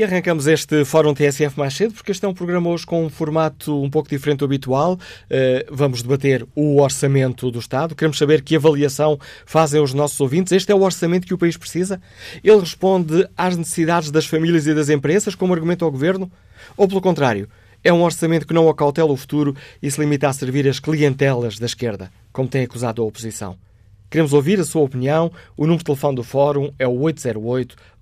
E arrancamos este Fórum TSF mais cedo, porque este é um programa hoje com um formato um pouco diferente do habitual. Uh, vamos debater o orçamento do Estado. Queremos saber que avaliação fazem os nossos ouvintes. Este é o orçamento que o país precisa? Ele responde às necessidades das famílias e das empresas, como argumento ao Governo? Ou, pelo contrário, é um orçamento que não acautela o futuro e se limita a servir as clientelas da esquerda, como tem acusado a oposição? Queremos ouvir a sua opinião. O número de telefone do Fórum é o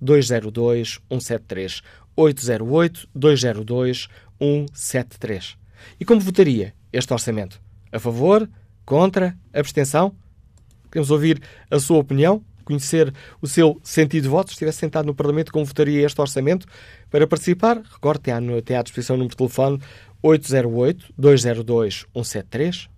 808-202-173. 808-202-173. E como votaria este orçamento? A favor? Contra? Abstenção? Queremos ouvir a sua opinião, conhecer o seu sentido de voto. Se estivesse sentado no Parlamento, como votaria este orçamento? Para participar, recorde, tem à disposição o número de telefone 808-202-173.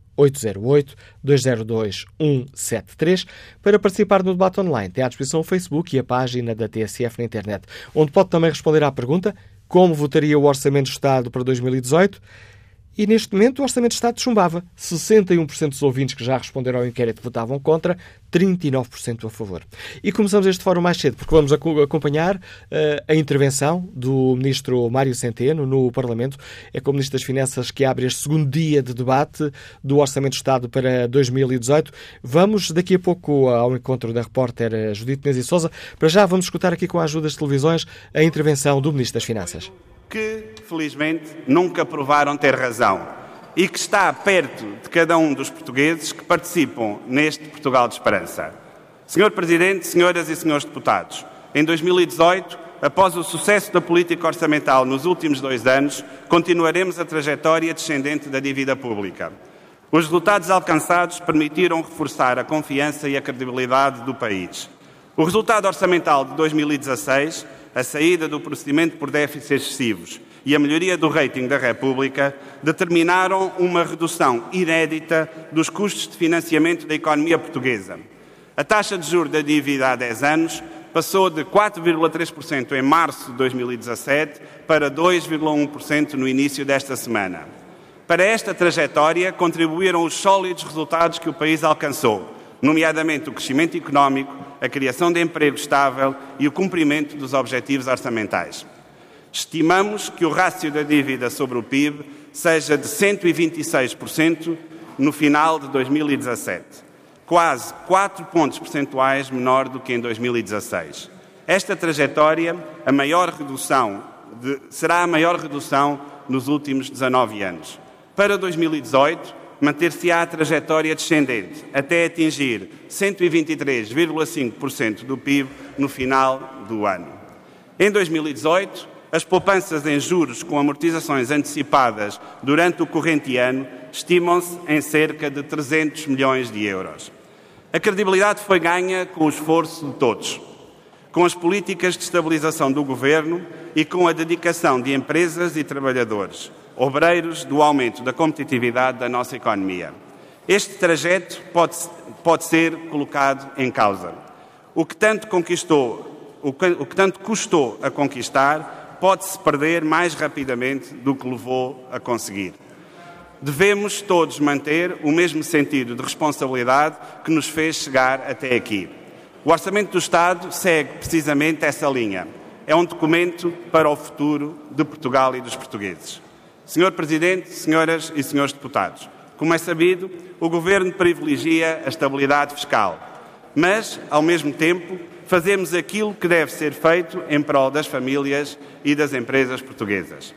808-202-173 para participar no debate online. Tem à disposição o Facebook e a página da TSF na internet, onde pode também responder à pergunta como votaria o Orçamento do Estado para 2018 e neste momento o Orçamento de Estado chumbava. 61% dos ouvintes que já responderam ao inquérito votavam contra, 39% a favor. E começamos este fórum mais cedo, porque vamos acompanhar uh, a intervenção do Ministro Mário Centeno no Parlamento. É como Ministro das Finanças que abre este segundo dia de debate do Orçamento de Estado para 2018. Vamos daqui a pouco ao encontro da repórter Judite Menezes Souza. Para já vamos escutar aqui com a ajuda das televisões a intervenção do Ministro das Finanças que, felizmente, nunca provaram ter razão e que está perto de cada um dos portugueses que participam neste Portugal de Esperança. Senhor Presidente, senhoras e senhores deputados, em 2018, após o sucesso da política orçamental nos últimos dois anos, continuaremos a trajetória descendente da dívida pública. Os resultados alcançados permitiram reforçar a confiança e a credibilidade do país. O resultado orçamental de 2016 a saída do procedimento por déficits excessivos e a melhoria do rating da República determinaram uma redução inédita dos custos de financiamento da economia portuguesa. A taxa de juros da dívida há 10 anos passou de 4,3% em março de 2017 para 2,1% no início desta semana. Para esta trajetória contribuíram os sólidos resultados que o país alcançou, nomeadamente o crescimento económico, a criação de emprego estável e o cumprimento dos objetivos orçamentais. Estimamos que o rácio da dívida sobre o PIB seja de 126% no final de 2017, quase 4 pontos percentuais menor do que em 2016. Esta trajetória a maior redução de, será a maior redução nos últimos 19 anos. Para 2018, manter-se-á a trajetória descendente até atingir 123,5% do PIB no final do ano. Em 2018, as poupanças em juros com amortizações antecipadas durante o corrente ano estimam-se em cerca de 300 milhões de euros. A credibilidade foi ganha com o esforço de todos, com as políticas de estabilização do governo e com a dedicação de empresas e trabalhadores obreiros do aumento da competitividade da nossa economia. Este trajeto pode, pode ser colocado em causa. O que tanto conquistou, o que, o que tanto custou a conquistar, pode-se perder mais rapidamente do que levou a conseguir. Devemos todos manter o mesmo sentido de responsabilidade que nos fez chegar até aqui. O Orçamento do Estado segue precisamente essa linha. É um documento para o futuro de Portugal e dos portugueses. Senhor Presidente, senhoras e senhores deputados, como é sabido, o Governo privilegia a estabilidade fiscal, mas, ao mesmo tempo, fazemos aquilo que deve ser feito em prol das famílias e das empresas portuguesas.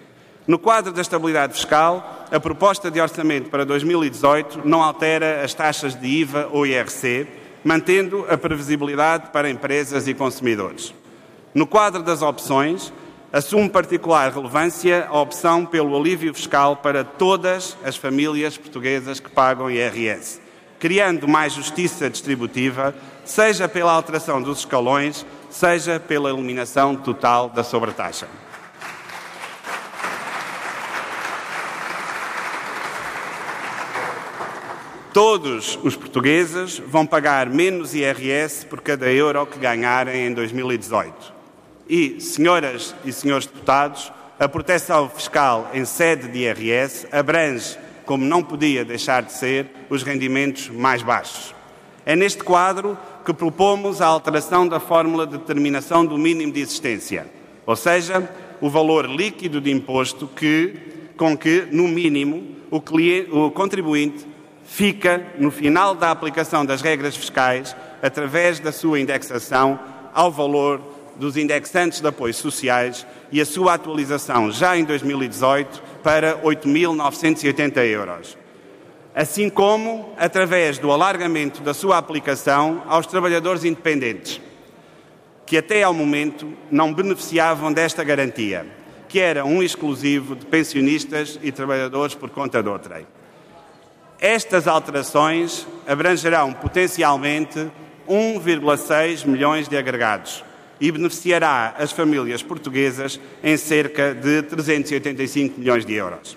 No quadro da estabilidade fiscal, a proposta de orçamento para 2018 não altera as taxas de IVA ou IRC, mantendo a previsibilidade para empresas e consumidores. No quadro das opções, assume particular relevância a opção pelo alívio fiscal para todas as famílias portuguesas que pagam IRS, criando mais justiça distributiva, seja pela alteração dos escalões, seja pela eliminação total da sobretaxa. Todos os portugueses vão pagar menos IRS por cada euro que ganharem em 2018. E, senhoras e senhores deputados, a proteção fiscal em sede de IRS abrange, como não podia deixar de ser, os rendimentos mais baixos. É neste quadro que propomos a alteração da fórmula de determinação do mínimo de existência, ou seja, o valor líquido de imposto que, com que, no mínimo, o, cliente, o contribuinte fica, no final da aplicação das regras fiscais, através da sua indexação, ao valor dos indexantes de apoios sociais e a sua atualização já em 2018 para 8.980 euros. Assim como através do alargamento da sua aplicação aos trabalhadores independentes, que até ao momento não beneficiavam desta garantia, que era um exclusivo de pensionistas e trabalhadores por conta de outrem. Estas alterações abrangerão potencialmente 1,6 milhões de agregados e beneficiará as famílias portuguesas em cerca de 385 milhões de euros.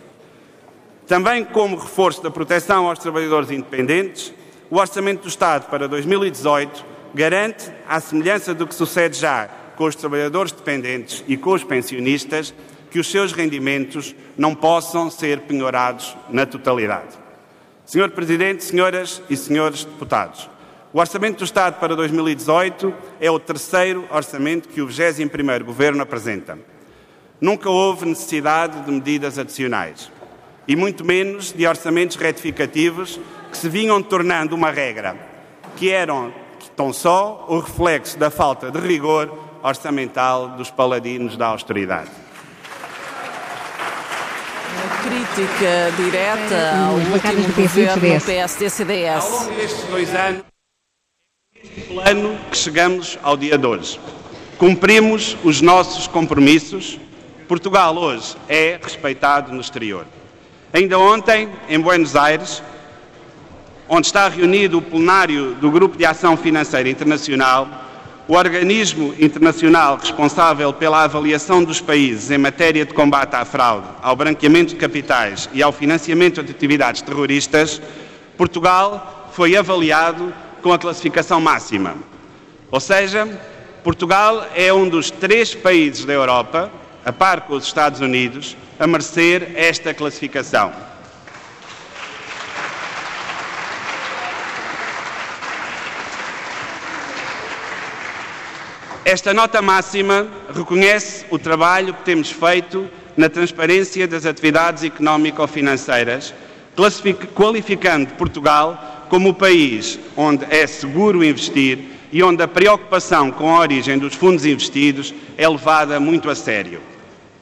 Também como reforço da proteção aos trabalhadores independentes, o Orçamento do Estado para 2018 garante, à semelhança do que sucede já com os trabalhadores dependentes e com os pensionistas, que os seus rendimentos não possam ser penhorados na totalidade. Senhor Presidente, senhoras e senhores deputados, o Orçamento do Estado para 2018 é o terceiro orçamento que o 21º Governo apresenta. Nunca houve necessidade de medidas adicionais e muito menos de orçamentos retificativos que se vinham tornando uma regra, que eram tão só o reflexo da falta de rigor orçamental dos paladinos da austeridade. Crítica direta ao último governo PSD-CDS. Ao longo destes dois anos, plano que chegamos ao dia de hoje. Cumprimos os nossos compromissos. Portugal hoje é respeitado no exterior. Ainda ontem, em Buenos Aires, onde está reunido o plenário do Grupo de Ação Financeira Internacional, o organismo internacional responsável pela avaliação dos países em matéria de combate à fraude, ao branqueamento de capitais e ao financiamento de atividades terroristas, Portugal foi avaliado com a classificação máxima. Ou seja, Portugal é um dos três países da Europa, a par com os Estados Unidos, a merecer esta classificação. Esta nota máxima reconhece o trabalho que temos feito na transparência das atividades económico-financeiras, qualificando Portugal como o país onde é seguro investir e onde a preocupação com a origem dos fundos investidos é levada muito a sério.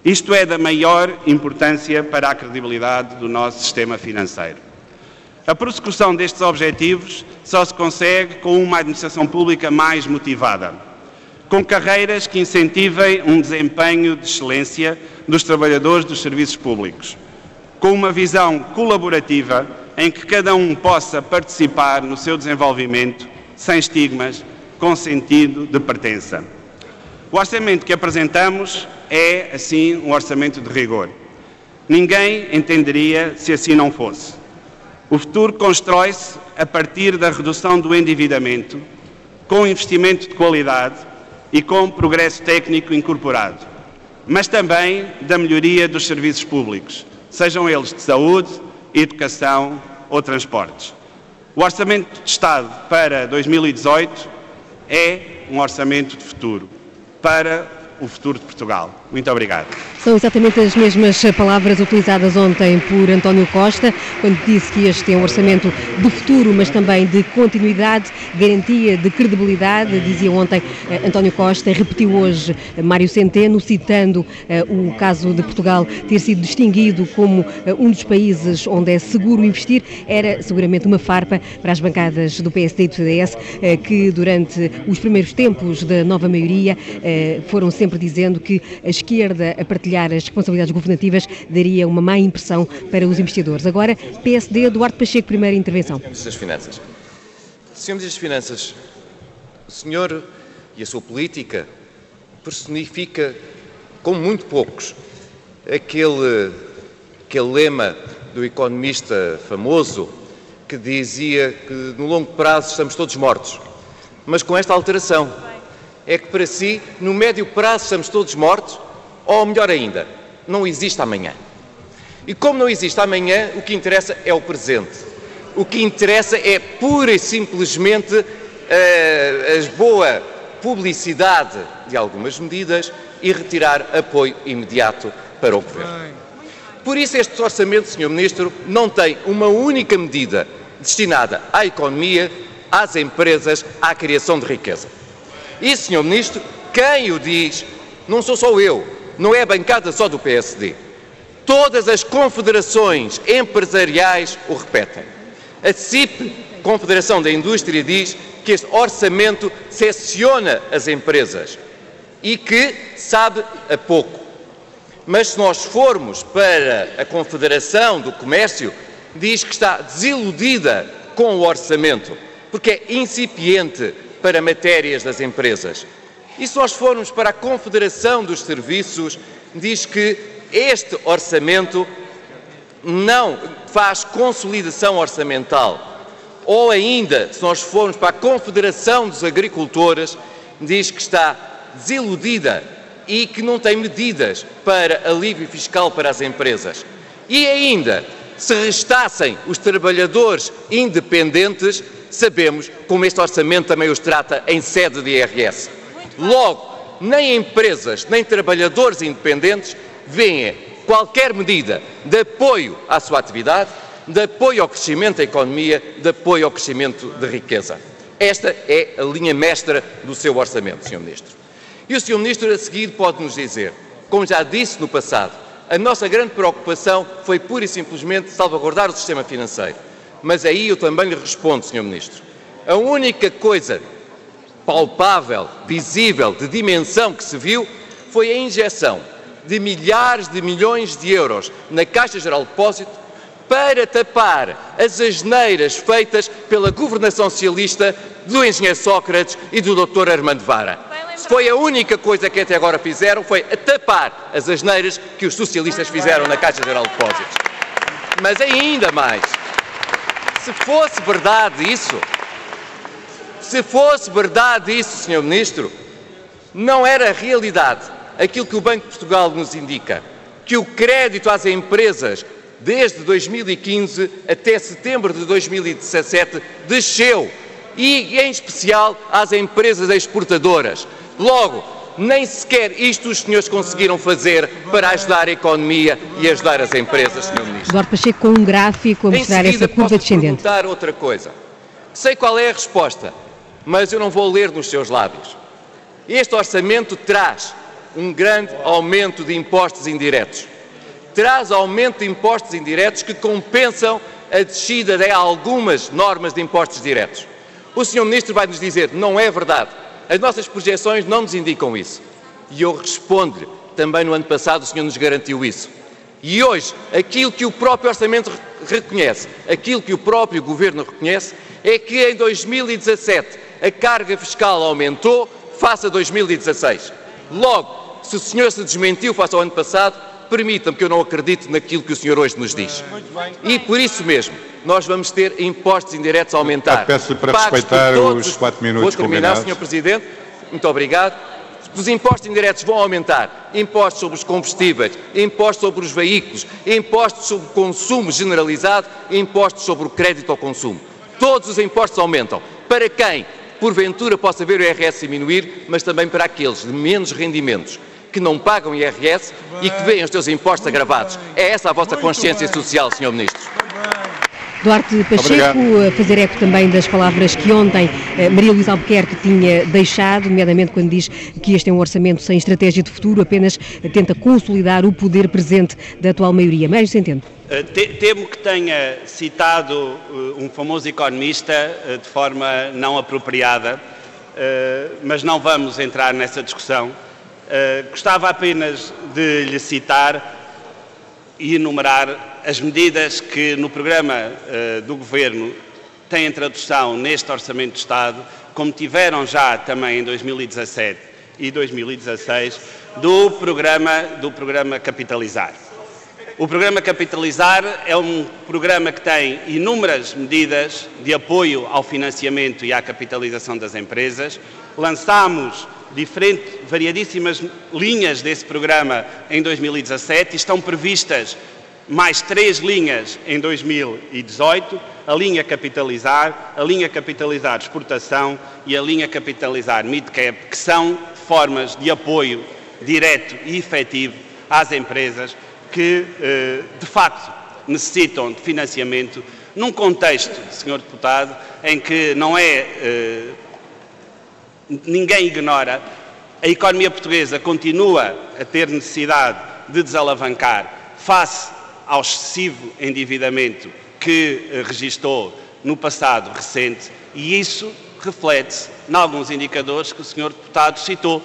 Isto é da maior importância para a credibilidade do nosso sistema financeiro. A prossecução destes objetivos só se consegue com uma administração pública mais motivada com carreiras que incentivem um desempenho de excelência dos trabalhadores dos serviços públicos, com uma visão colaborativa em que cada um possa participar no seu desenvolvimento sem estigmas, com sentido de pertença. O orçamento que apresentamos é, assim, um orçamento de rigor. Ninguém entenderia se assim não fosse. O futuro constrói-se a partir da redução do endividamento, com investimento de qualidade e com progresso técnico incorporado, mas também da melhoria dos serviços públicos, sejam eles de saúde, educação ou transportes. O Orçamento de Estado para 2018 é um orçamento de futuro para o futuro de Portugal. Muito obrigado. São exatamente as mesmas palavras utilizadas ontem por António Costa, quando disse que este é um orçamento do futuro, mas também de continuidade, garantia de credibilidade. Dizia ontem eh, António Costa, repetiu hoje Mário Centeno, citando eh, o caso de Portugal ter sido distinguido como eh, um dos países onde é seguro investir. Era seguramente uma farpa para as bancadas do PSD e do CDS, que durante os primeiros tempos da nova maioria foram sempre dizendo que a esquerda a partilhar as responsabilidades governativas daria uma má impressão para os investidores. Agora, PSD, Eduardo Pacheco, primeira intervenção. Das Finanças. Senhor Ministro das Finanças, o senhor e a sua política personifica, como muito poucos, aquele, aquele lema do economista famoso que dizia que no longo prazo estamos todos mortos. Mas com esta alteração, é que para si, no médio prazo, estamos todos mortos ou melhor ainda, não existe amanhã. E como não existe amanhã, o que interessa é o presente. O que interessa é pura e simplesmente uh, a boa publicidade de algumas medidas e retirar apoio imediato para o Governo. Por isso, este orçamento, Sr. Ministro, não tem uma única medida destinada à economia, às empresas, à criação de riqueza. E, Sr. Ministro, quem o diz não sou só eu, não é a bancada só do PSD. Todas as confederações empresariais o repetem. A CIP, Confederação da Indústria, diz que este orçamento secciona as empresas e que sabe a pouco. Mas se nós formos para a Confederação do Comércio, diz que está desiludida com o orçamento, porque é incipiente para matérias das empresas. E se nós formos para a Confederação dos Serviços, diz que este orçamento não faz consolidação orçamental. Ou ainda, se nós formos para a Confederação dos Agricultores, diz que está desiludida e que não tem medidas para alívio fiscal para as empresas. E ainda, se restassem os trabalhadores independentes, sabemos como este orçamento também os trata em sede de IRS. Logo, nem empresas, nem trabalhadores independentes veem qualquer medida de apoio à sua atividade, de apoio ao crescimento da economia, de apoio ao crescimento da riqueza. Esta é a linha mestra do seu orçamento, Sr. Ministro. E o Sr. Ministro, a seguir, pode nos dizer, como já disse no passado, a nossa grande preocupação foi pura e simplesmente salvaguardar o sistema financeiro. Mas aí eu também lhe respondo, Sr. Ministro. A única coisa palpável, visível, de dimensão que se viu foi a injeção de milhares de milhões de euros na Caixa Geral de Depósito para tapar as asneiras feitas pela governação socialista do engenheiro Sócrates e do Dr. Armando Vara. Foi a única coisa que até agora fizeram foi tapar as asneiras que os socialistas fizeram na Caixa Geral de Depósitos. Mas ainda mais, se fosse verdade isso, se fosse verdade isso, Sr. Ministro, não era realidade aquilo que o Banco de Portugal nos indica, que o crédito às empresas desde 2015 até setembro de 2017 desceu e, em especial, às empresas exportadoras. Logo, nem sequer isto os senhores conseguiram fazer para ajudar a economia e ajudar as empresas, Sr. Ministro. Eduardo Pacheco com um gráfico a mostrar essa curva descendente. Vou perguntar outra coisa. Sei qual é a resposta, mas eu não vou ler nos seus lábios. Este orçamento traz um grande aumento de impostos indiretos. Traz aumento de impostos indiretos que compensam a descida de algumas normas de impostos diretos. O Sr. Ministro vai nos dizer, não é verdade. As nossas projeções não nos indicam isso. E eu respondo-lhe, também no ano passado o Senhor nos garantiu isso. E hoje, aquilo que o próprio Orçamento reconhece, aquilo que o próprio Governo reconhece, é que em 2017 a carga fiscal aumentou face a 2016. Logo, se o senhor se desmentiu face ao ano passado, permitam-me que eu não acredite naquilo que o senhor hoje nos diz. E por isso mesmo, nós vamos ter impostos indiretos a aumentar. Peço-lhe para respeitar todos... os quatro minutos Vou terminar, Sr. Presidente. Muito obrigado. Os impostos indiretos vão aumentar. Impostos sobre os combustíveis, impostos sobre os veículos, impostos sobre o consumo generalizado, impostos sobre o crédito ao consumo. Todos os impostos aumentam. Para quem, porventura, possa ver o IRS diminuir, mas também para aqueles de menos rendimentos que não pagam IRS e que veem os seus impostos agravados. É essa a vossa consciência social, Sr. Ministro. Duarte Pacheco, Obrigado. a fazer eco também das palavras que ontem eh, Maria Luísa Albuquerque tinha deixado, nomeadamente quando diz que este é um orçamento sem estratégia de futuro, apenas tenta consolidar o poder presente da atual maioria. Médio Centeno. Eh, temo que tenha citado eh, um famoso economista de forma não apropriada, mas não vamos entrar nessa discussão. Gostava apenas de lhe citar e enumerar as medidas que no programa uh, do Governo têm tradução neste Orçamento de Estado, como tiveram já também em 2017 e 2016, do programa, do programa Capitalizar. O programa Capitalizar é um programa que tem inúmeras medidas de apoio ao financiamento e à capitalização das empresas. Lançámos diferentes, variadíssimas linhas desse programa em 2017 e estão previstas mais três linhas em 2018, a linha capitalizar, a linha capitalizar exportação e a linha capitalizar midcap, que são formas de apoio direto e efetivo às empresas que, eh, de facto, necessitam de financiamento num contexto, Sr. Deputado, em que não é. Ninguém ignora, a economia portuguesa continua a ter necessidade de desalavancar face ao excessivo endividamento que eh, registou no passado recente e isso reflete-se em alguns indicadores que o Sr. Deputado citou.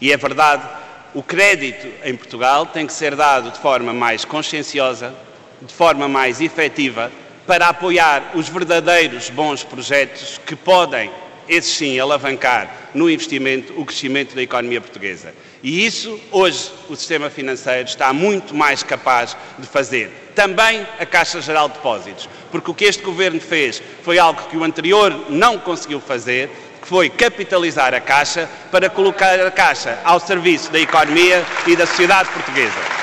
E é verdade, o crédito em Portugal tem que ser dado de forma mais conscienciosa, de forma mais efetiva, para apoiar os verdadeiros bons projetos que podem, esses sim, alavancar no investimento o crescimento da economia portuguesa. E isso, hoje, o sistema financeiro está muito mais capaz de fazer. Também a Caixa Geral de Depósitos, porque o que este governo fez foi algo que o anterior não conseguiu fazer, que foi capitalizar a Caixa para colocar a Caixa ao serviço da economia e da sociedade portuguesa.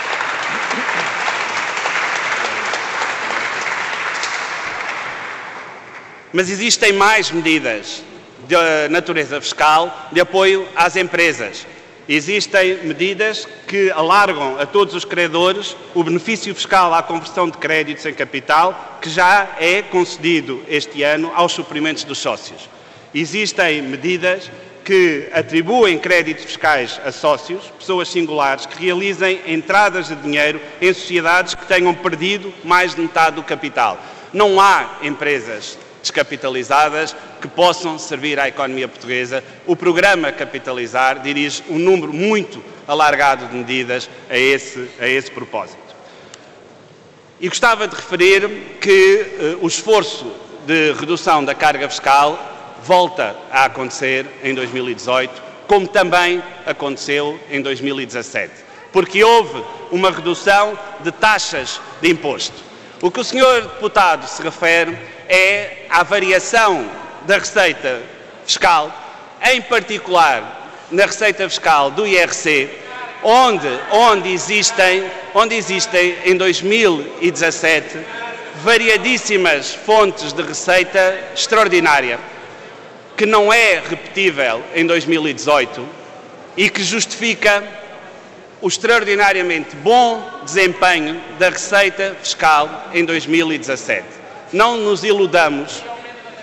Mas existem mais medidas de natureza fiscal de apoio às empresas. Existem medidas que alargam a todos os credores o benefício fiscal à conversão de créditos em capital, que já é concedido este ano aos suprimentos dos sócios. Existem medidas que atribuem créditos fiscais a sócios, pessoas singulares, que realizem entradas de dinheiro em sociedades que tenham perdido mais de metade do capital. Não há empresas descapitalizadas que possam servir à economia portuguesa. O programa Capitalizar dirige um número muito alargado de medidas a esse, a esse propósito. E gostava de referir que eh, o esforço de redução da carga fiscal volta a acontecer em 2018, como também aconteceu em 2017, porque houve uma redução de taxas de imposto. O que o senhor deputado se refere é à variação da receita fiscal, em particular na receita fiscal do IRC, onde, onde, existem, onde existem em 2017 variadíssimas fontes de receita extraordinária, que não é repetível em 2018 e que justifica o extraordinariamente bom desempenho da receita fiscal em 2017 não nos iludamos,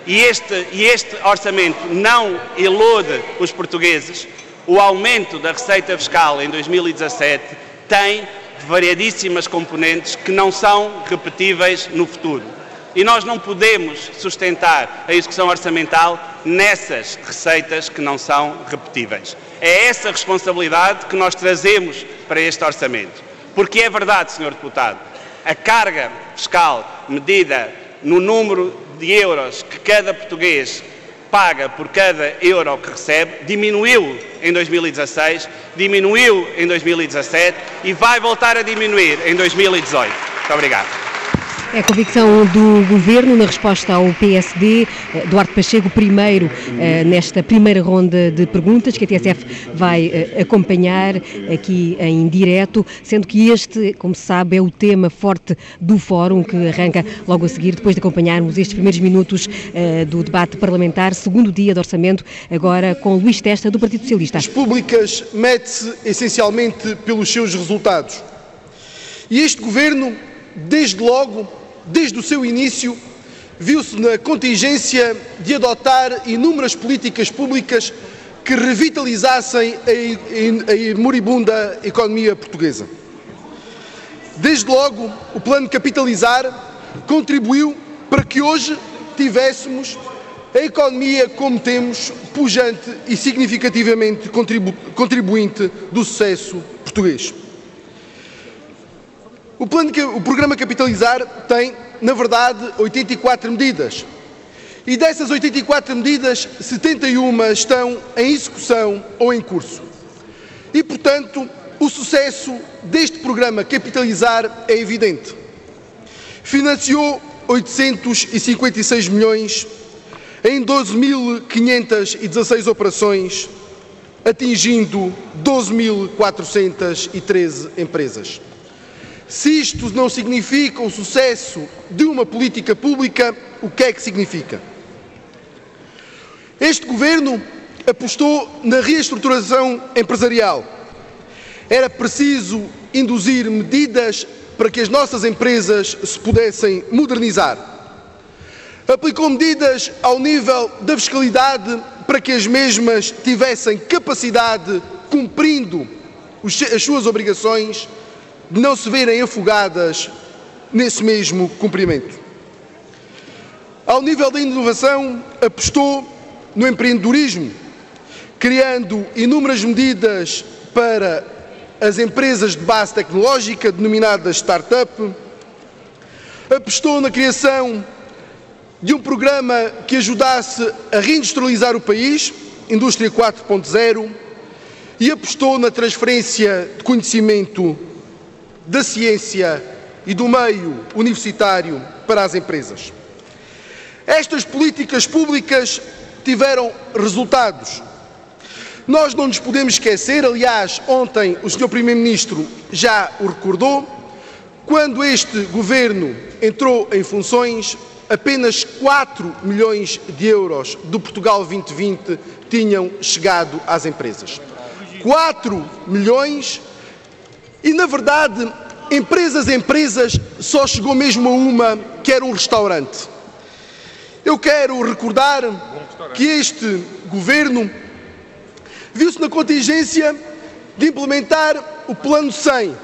e este, e este orçamento não ilude os portugueses, o aumento da receita fiscal em 2017 tem variadíssimas componentes que não são repetíveis no futuro. E nós não podemos sustentar a execução orçamental nessas receitas que não são repetíveis. É essa responsabilidade que nós trazemos para este orçamento. Porque é verdade, Sr. Deputado, a carga fiscal medida no número de euros que cada português paga por cada euro que recebe, diminuiu em 2016, diminuiu em 2017 e vai voltar a diminuir em 2018. Muito obrigado. É a convicção do Governo na resposta ao PSD. Eh, Duarte Pacheco, primeiro eh, nesta primeira ronda de perguntas que a TSF vai eh, acompanhar aqui em direto, sendo que este, como se sabe, é o tema forte do fórum que arranca logo a seguir, depois de acompanharmos estes primeiros minutos do debate parlamentar, segundo dia de orçamento, agora com Luís Testa, do Partido Socialista. As públicas mede-se essencialmente pelos seus resultados. E este Governo, desde logo, desde o seu início, viu-se na contingência de adotar inúmeras políticas públicas que revitalizassem a moribunda economia portuguesa. Desde logo, o plano Capitalizar contribuiu para que hoje tivéssemos a economia como temos, pujante e significativamente contribu contribuinte do sucesso português. O, plano, o programa Capitalizar tem, na verdade, 84 medidas. E dessas 84 medidas, 71 estão em execução ou em curso. E, portanto, o sucesso deste programa Capitalizar é evidente. Financiou 856 milhões em 12.516 operações, atingindo 12.413 empresas. Se isto não significa o sucesso de uma política pública, o que é que significa? Este governo apostou na reestruturação empresarial. Era preciso induzir medidas para que as nossas empresas se pudessem modernizar. Aplicou medidas ao nível da fiscalidade para que as mesmas tivessem capacidade, cumprindo as suas obrigações, de não se verem afogadas nesse mesmo cumprimento. Ao nível da inovação, apostou no empreendedorismo, criando inúmeras medidas para as empresas de base tecnológica, denominadas startup, apostou na criação de um programa que ajudasse a reindustrializar o país, Indústria 4.0, e apostou na transferência de conhecimento da ciência e do meio universitário para as empresas. Estas políticas públicas tiveram resultados nós não nos podemos esquecer, aliás, ontem o Sr. Primeiro-Ministro já o recordou, quando este governo entrou em funções, apenas 4 milhões de euros do Portugal 2020 tinham chegado às empresas. 4 milhões e, na verdade, empresas, empresas, só chegou mesmo a uma, que era um restaurante. Eu quero recordar que este governo viu-se na contingência de implementar o Plano 100,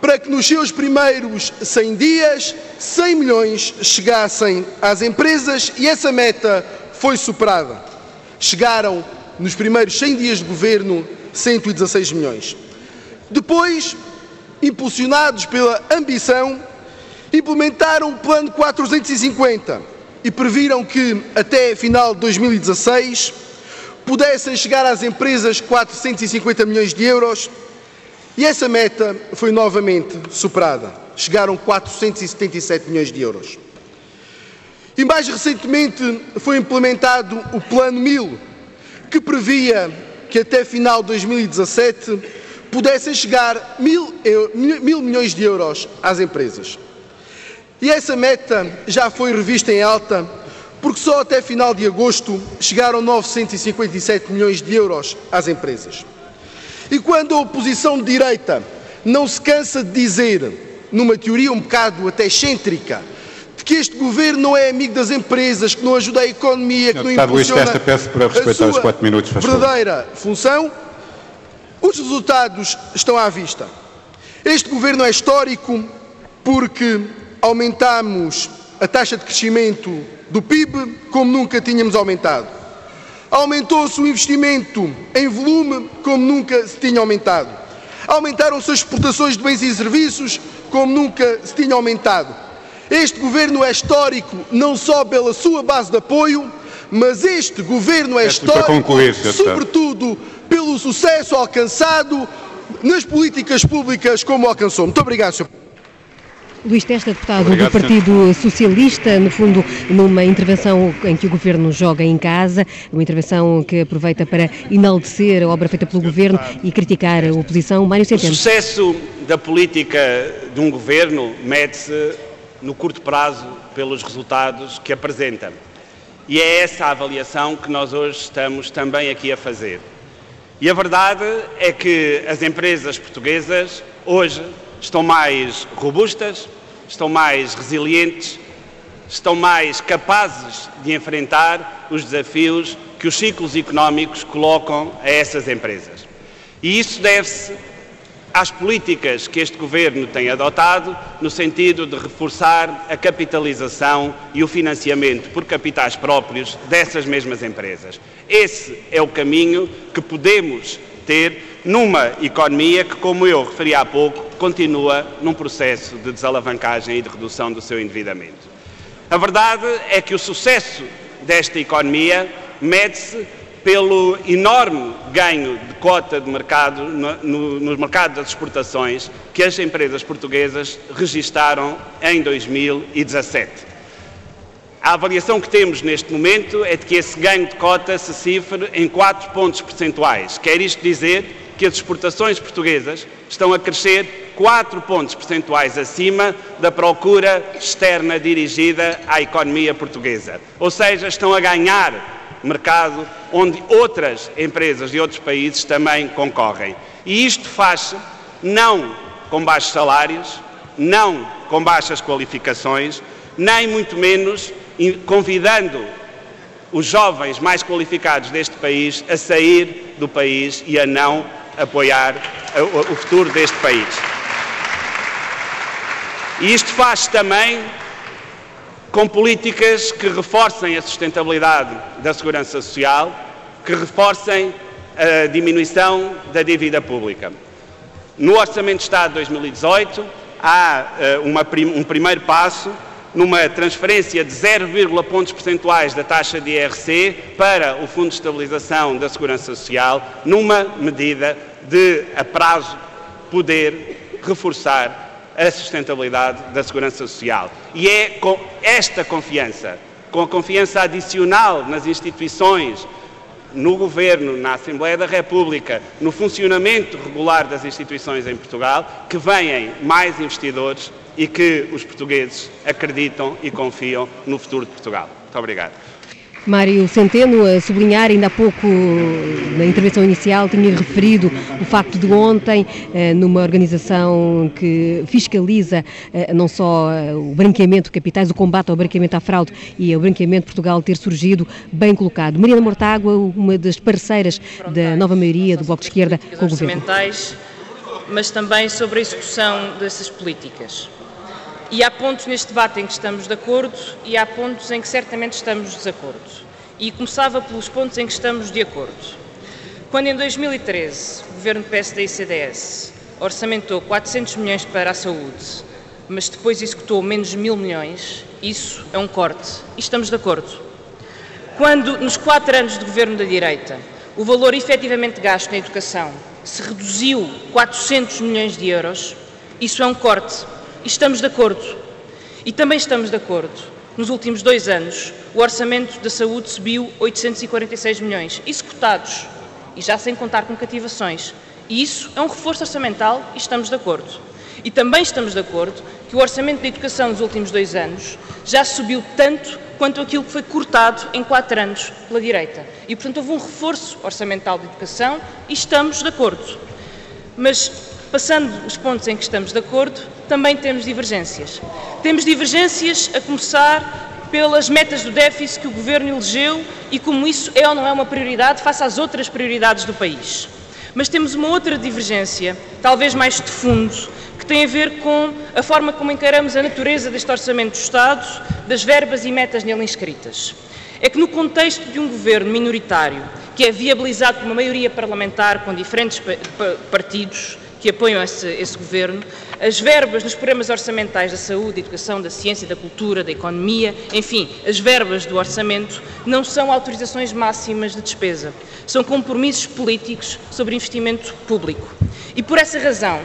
para que nos seus primeiros 100 dias 100 milhões chegassem às empresas e essa meta foi superada. Chegaram nos primeiros 100 dias de governo 116 milhões. Depois, impulsionados pela ambição, implementaram o Plano 450 e previram que até final de 2016 pudessem chegar às empresas 450 milhões de euros e essa meta foi novamente superada. Chegaram 477 milhões de euros. E mais recentemente foi implementado o Plano 1000, que previa que até final de 2017 pudessem chegar mil, mil milhões de euros às empresas. E essa meta já foi revista em alta porque só até final de agosto chegaram 957 milhões de euros às empresas. E quando a oposição de direita não se cansa de dizer, numa teoria um bocado até excêntrica, de que este governo não é amigo das empresas, que não ajuda a economia, que não impulsiona Luís peço para respeitar a sua os minutos, verdadeira função, os resultados estão à vista. Este governo é histórico porque aumentamos a taxa de crescimento do PIB como nunca tínhamos aumentado. Aumentou-se o investimento em volume como nunca se tinha aumentado. Aumentaram-se as exportações de bens e serviços como nunca se tinha aumentado. Este governo é histórico não só pela sua base de apoio, mas este governo é histórico, concluir, sobretudo, pelo sucesso alcançado nas políticas públicas como alcançou. Muito obrigado, Sr. Luís Testa, deputado Obrigado, do Partido senhor. Socialista, no fundo, numa intervenção em que o Governo joga em casa, uma intervenção que aproveita para enaltecer a obra feita pelo Governo e criticar a oposição. Mário Centeno. O sucesso da política de um Governo mede-se no curto prazo pelos resultados que apresenta. E é essa a avaliação que nós hoje estamos também aqui a fazer. E a verdade é que as empresas portuguesas hoje estão mais robustas, estão mais resilientes, estão mais capazes de enfrentar os desafios que os ciclos económicos colocam a essas empresas. E isso deve-se às políticas que este Governo tem adotado no sentido de reforçar a capitalização e o financiamento por capitais próprios dessas mesmas empresas. Esse é o caminho que podemos ter numa economia que, como eu referi há pouco, continua num processo de desalavancagem e de redução do seu endividamento. A verdade é que o sucesso desta economia mede-se pelo enorme ganho de cota de mercado no, no, no, mercado das exportações que as empresas portuguesas registaram em 2017. A avaliação que temos neste momento é de que esse ganho de cota se cifre em 4 pontos percentuais. Quer isto dizer que as exportações portuguesas estão a crescer 4 pontos percentuais acima da procura externa dirigida à economia portuguesa. Ou seja, estão a ganhar mercado onde outras empresas de outros países também concorrem. E isto faz-se não com baixos salários, não com baixas qualificações, nem muito menos convidando os jovens mais qualificados deste país a sair do país e a não apoiar o futuro deste país. E isto faz também com políticas que reforcem a sustentabilidade da segurança social, que reforcem a diminuição da dívida pública. No Orçamento de Estado de 2018 há uh, uma, um primeiro passo numa transferência de 0, pontos percentuais da taxa de IRC para o Fundo de Estabilização da Segurança Social, numa medida de, a prazo, poder reforçar a sustentabilidade da segurança social. E é com esta confiança, com a confiança adicional nas instituições, no Governo, na Assembleia da República, no funcionamento regular das instituições em Portugal, que vêm mais investidores e que os portugueses acreditam e confiam no futuro de Portugal. Muito obrigado. Mário Centeno, a sublinhar, ainda há pouco, na intervenção inicial, tinha referido o facto de ontem, eh, numa organização que fiscaliza eh, não só eh, o branqueamento de capitais, o combate ao branqueamento à fraude e ao branqueamento de Portugal ter surgido bem colocado. Mariana Mortágua, uma das parceiras da nova maioria do Bloco de Esquerda com o Governo. Mas também sobre a execução dessas políticas. E há pontos neste debate em que estamos de acordo e há pontos em que certamente estamos de desacordo. E começava pelos pontos em que estamos de acordo. Quando em 2013 o governo PSD e CDS orçamentou 400 milhões para a saúde, mas depois executou menos mil milhões, isso é um corte. E estamos de acordo. Quando, nos quatro anos de governo da direita, o valor efetivamente gasto na educação se reduziu 400 milhões de euros, isso é um corte. Estamos de acordo. E também estamos de acordo. Nos últimos dois anos, o orçamento da saúde subiu 846 milhões, executados, e já sem contar com cativações. E isso é um reforço orçamental e estamos de acordo. E também estamos de acordo que o orçamento da educação nos últimos dois anos já subiu tanto quanto aquilo que foi cortado em quatro anos pela direita. E, portanto, houve um reforço orçamental de educação e estamos de acordo. Mas, passando os pontos em que estamos de acordo, também temos divergências. Temos divergências a começar pelas metas do déficit que o Governo elegeu e como isso é ou não é uma prioridade face às outras prioridades do país. Mas temos uma outra divergência, talvez mais de fundo, que tem a ver com a forma como encaramos a natureza deste Orçamento do Estado, das verbas e metas nele inscritas. É que no contexto de um governo minoritário, que é viabilizado por uma maioria parlamentar com diferentes partidos, que apoiam esse, esse, governo, as verbas nos programas orçamentais da saúde, da educação, da ciência, da cultura, da economia, enfim, as verbas do orçamento não são autorizações máximas de despesa, são compromissos políticos sobre investimento público. E por essa razão,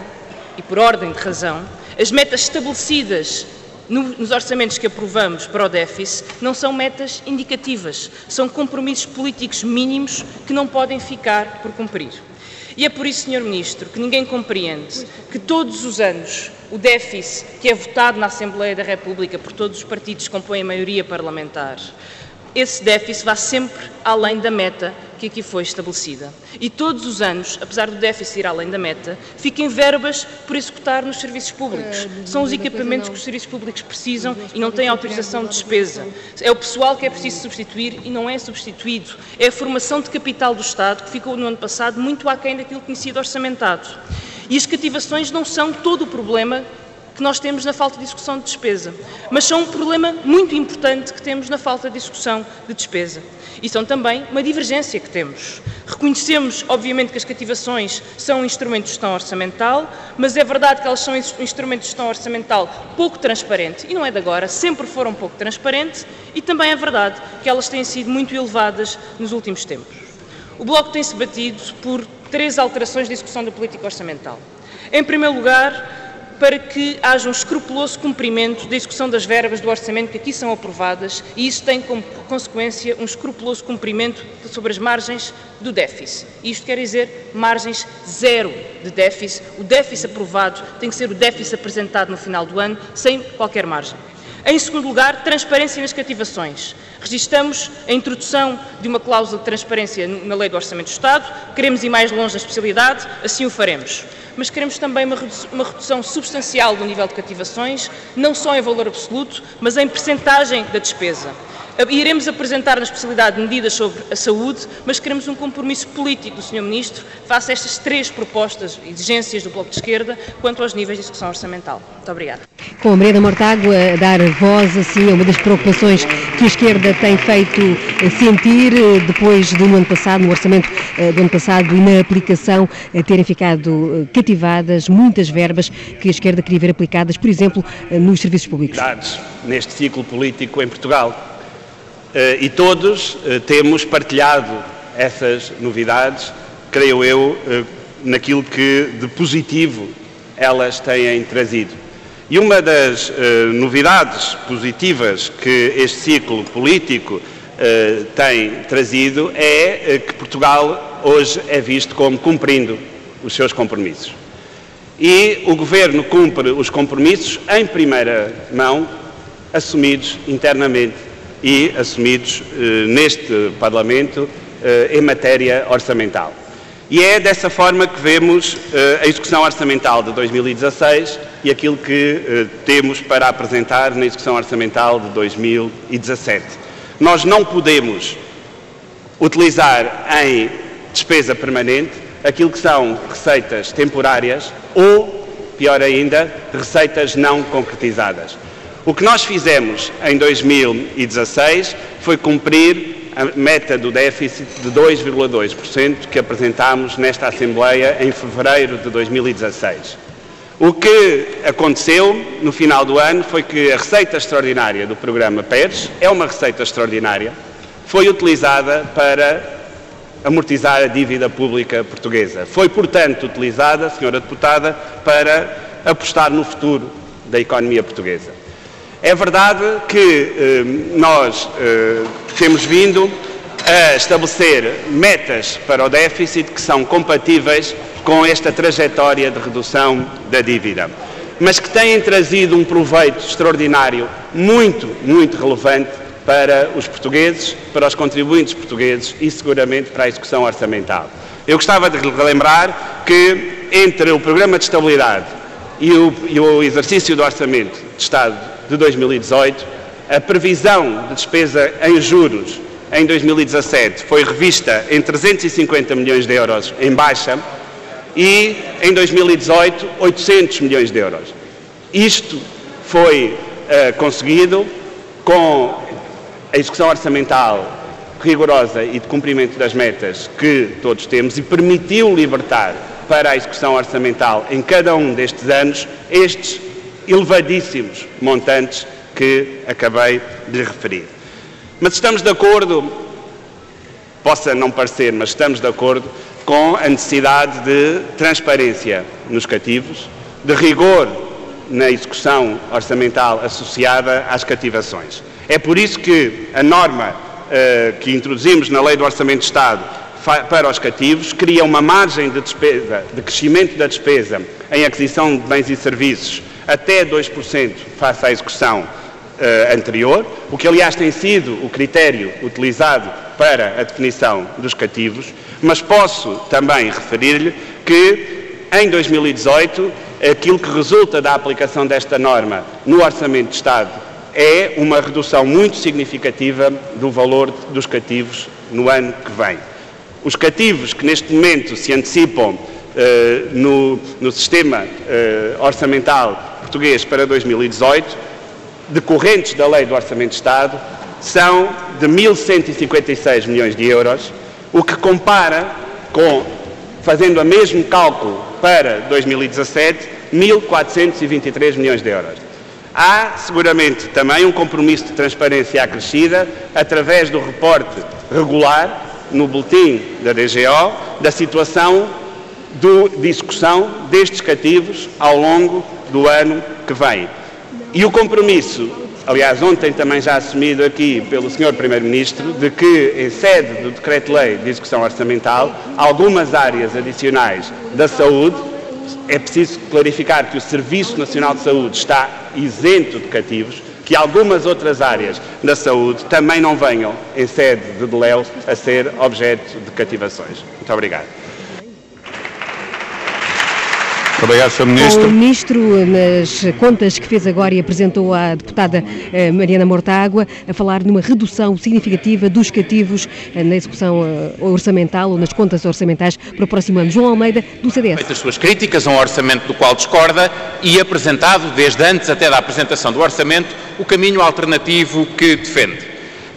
e por ordem de razão, as metas estabelecidas nos orçamentos que aprovamos para o déficit não são metas indicativas, são compromissos políticos mínimos que não podem ficar por cumprir. E é por isso, Sr. Ministro, que ninguém compreende que todos os anos o déficit que é votado na Assembleia da República por todos os partidos que compõem a maioria parlamentar esse déficit vá sempre além da meta que aqui foi estabelecida. E todos os anos, apesar do déficit ir além da meta, fiquem verbas por executar nos serviços públicos. São os equipamentos que os serviços públicos precisam e não têm autorização de despesa. É o pessoal que é preciso substituir e não é substituído. É a formação de capital do Estado que ficou no ano passado muito aquém daquilo que tinha sido orçamentado. E as cativações não são todo o problema que nós temos na falta de execução de despesa, mas são um problema muito importante que temos na falta de execução de despesa. E são também uma divergência que temos. Reconhecemos, obviamente, que as cativações são um instrumento de gestão orçamental, mas é verdade que elas são um instrumento de gestão orçamental pouco transparente, e não é de agora, sempre foram pouco transparentes, e também é verdade que elas têm sido muito elevadas nos últimos tempos. O Bloco tem-se batido por três alterações de execução da política orçamental. Em primeiro lugar, para que haja um escrupuloso cumprimento da execução das verbas do orçamento que aqui são aprovadas e isso tem como consequência um escrupuloso cumprimento sobre as margens do déficit. Isto quer dizer margens zero de déficit. O déficit aprovado tem que ser o déficit apresentado no final do ano, sem qualquer margem. Em segundo lugar, transparência nas cativações. Registamos a introdução de uma cláusula de transparência na Lei do Orçamento do Estado, queremos ir mais longe na especialidade, assim o faremos. Mas queremos também uma redução substancial do nível de cativações, não só em valor absoluto, mas em percentagem da despesa. Iremos apresentar na especialidade medidas sobre a saúde, mas queremos um compromisso político do Sr. Ministro face a estas três propostas, exigências do Bloco de Esquerda, quanto aos níveis de execução orçamental. Muito obrigada. Com a Breda Mortágua a dar voz, assim, a uma das preocupações que a esquerda tem feito sentir, depois do ano passado, no orçamento eh, do ano passado e na aplicação, terem ficado eh, cativadas muitas verbas que a esquerda queria ver aplicadas, por exemplo, eh, nos serviços públicos. Neste ciclo político em Portugal eh, e todos eh, temos partilhado essas novidades, creio eu, eh, naquilo que de positivo elas têm trazido. E uma das novidades positivas que este ciclo político tem trazido é que Portugal hoje é visto como cumprindo os seus compromissos. E o Governo cumpre os compromissos em primeira mão, assumidos internamente e assumidos eh, neste Parlamento eh, em matéria orçamental. E é dessa forma que vemos eh, a execução orçamental de 2016 e aquilo que temos para apresentar na execução orçamental de 2017. Nós não podemos utilizar em despesa permanente aquilo que são receitas temporárias ou, pior ainda, receitas não concretizadas. O que nós fizemos em 2016 foi cumprir a meta do déficit de 2,2% que apresentámos nesta Assembleia em fevereiro de 2016. O que aconteceu no final do ano foi que a receita extraordinária do programa PERS é uma receita extraordinária, foi utilizada para amortizar a dívida pública portuguesa. Foi, portanto, utilizada, senhora deputada, para apostar no futuro da economia portuguesa. É verdade que eh, nós eh, temos vindo a estabelecer metas para o déficit que são compatíveis com esta trajetória de redução da dívida, mas que têm trazido um proveito extraordinário, muito, muito relevante para os portugueses, para os contribuintes portugueses e seguramente para a execução orçamental. Eu gostava de relembrar que entre o Programa de Estabilidade e o, e o exercício do Orçamento de Estado de 2018, a previsão de despesa em juros em 2017 foi revista em 350 milhões de euros em baixa e em 2018 800 milhões de euros. Isto foi uh, conseguido com a execução orçamental rigorosa e de cumprimento das metas que todos temos e permitiu libertar para a execução orçamental em cada um destes anos estes elevadíssimos montantes que acabei de referir. Mas estamos de acordo, possa não parecer, mas estamos de acordo com a necessidade de transparência nos cativos, de rigor na execução orçamental associada às cativações. É por isso que a norma uh, que introduzimos na Lei do Orçamento de Estado para os cativos cria uma margem de, despesa, de crescimento da despesa em aquisição de bens e serviços até 2% face à execução uh, anterior, o que aliás tem sido o critério utilizado para a definição dos cativos, mas posso também referir-lhe que em 2018 aquilo que resulta da aplicação desta norma no Orçamento de Estado é uma redução muito significativa do valor dos cativos no ano que vem. Os cativos que neste momento se antecipam Uh, no, no, sistema uh, orçamental português para 2018, decorrentes da Lei do Orçamento de Estado, são de 1.156 milhões de euros, o que compara com, fazendo o mesmo cálculo para 2017, 1.423 milhões de euros. Há seguramente também um compromisso de transparência acrescida através do reporte regular no boletim da DGO da situação de execução destes cativos ao longo do ano que vem. E o compromisso, aliás, ontem também já assumido aqui pelo Sr. Primeiro-Ministro, de que, em sede do Decreto-Lei de Execução Orçamental, algumas áreas adicionais da saúde, é preciso clarificar que o Serviço Nacional de Saúde está isento de cativos, que algumas outras áreas da saúde também não venham, em sede de Deléu, a ser objeto de cativações. Muito obrigado. Obrigado, Sr. Ministro. O Ministro, nas contas que fez agora e apresentou à deputada eh, Mariana Mortágua, a falar numa redução significativa dos cativos eh, na execução eh, orçamental ou nas contas orçamentais para o próximo ano. João Almeida, do CDS. Feito as suas críticas a um orçamento do qual discorda e apresentado, desde antes até da apresentação do orçamento, o caminho alternativo que defende.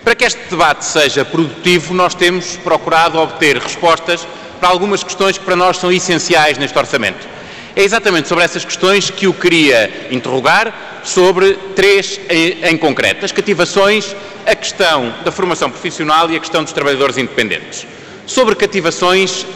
Para que este debate seja produtivo, nós temos procurado obter respostas para algumas questões que para nós são essenciais neste orçamento. É exatamente sobre essas questões que eu queria interrogar, sobre três em, concreto: as cativações, a questão da formação profissional e a questão dos trabalhadores independentes. Sobre cativações,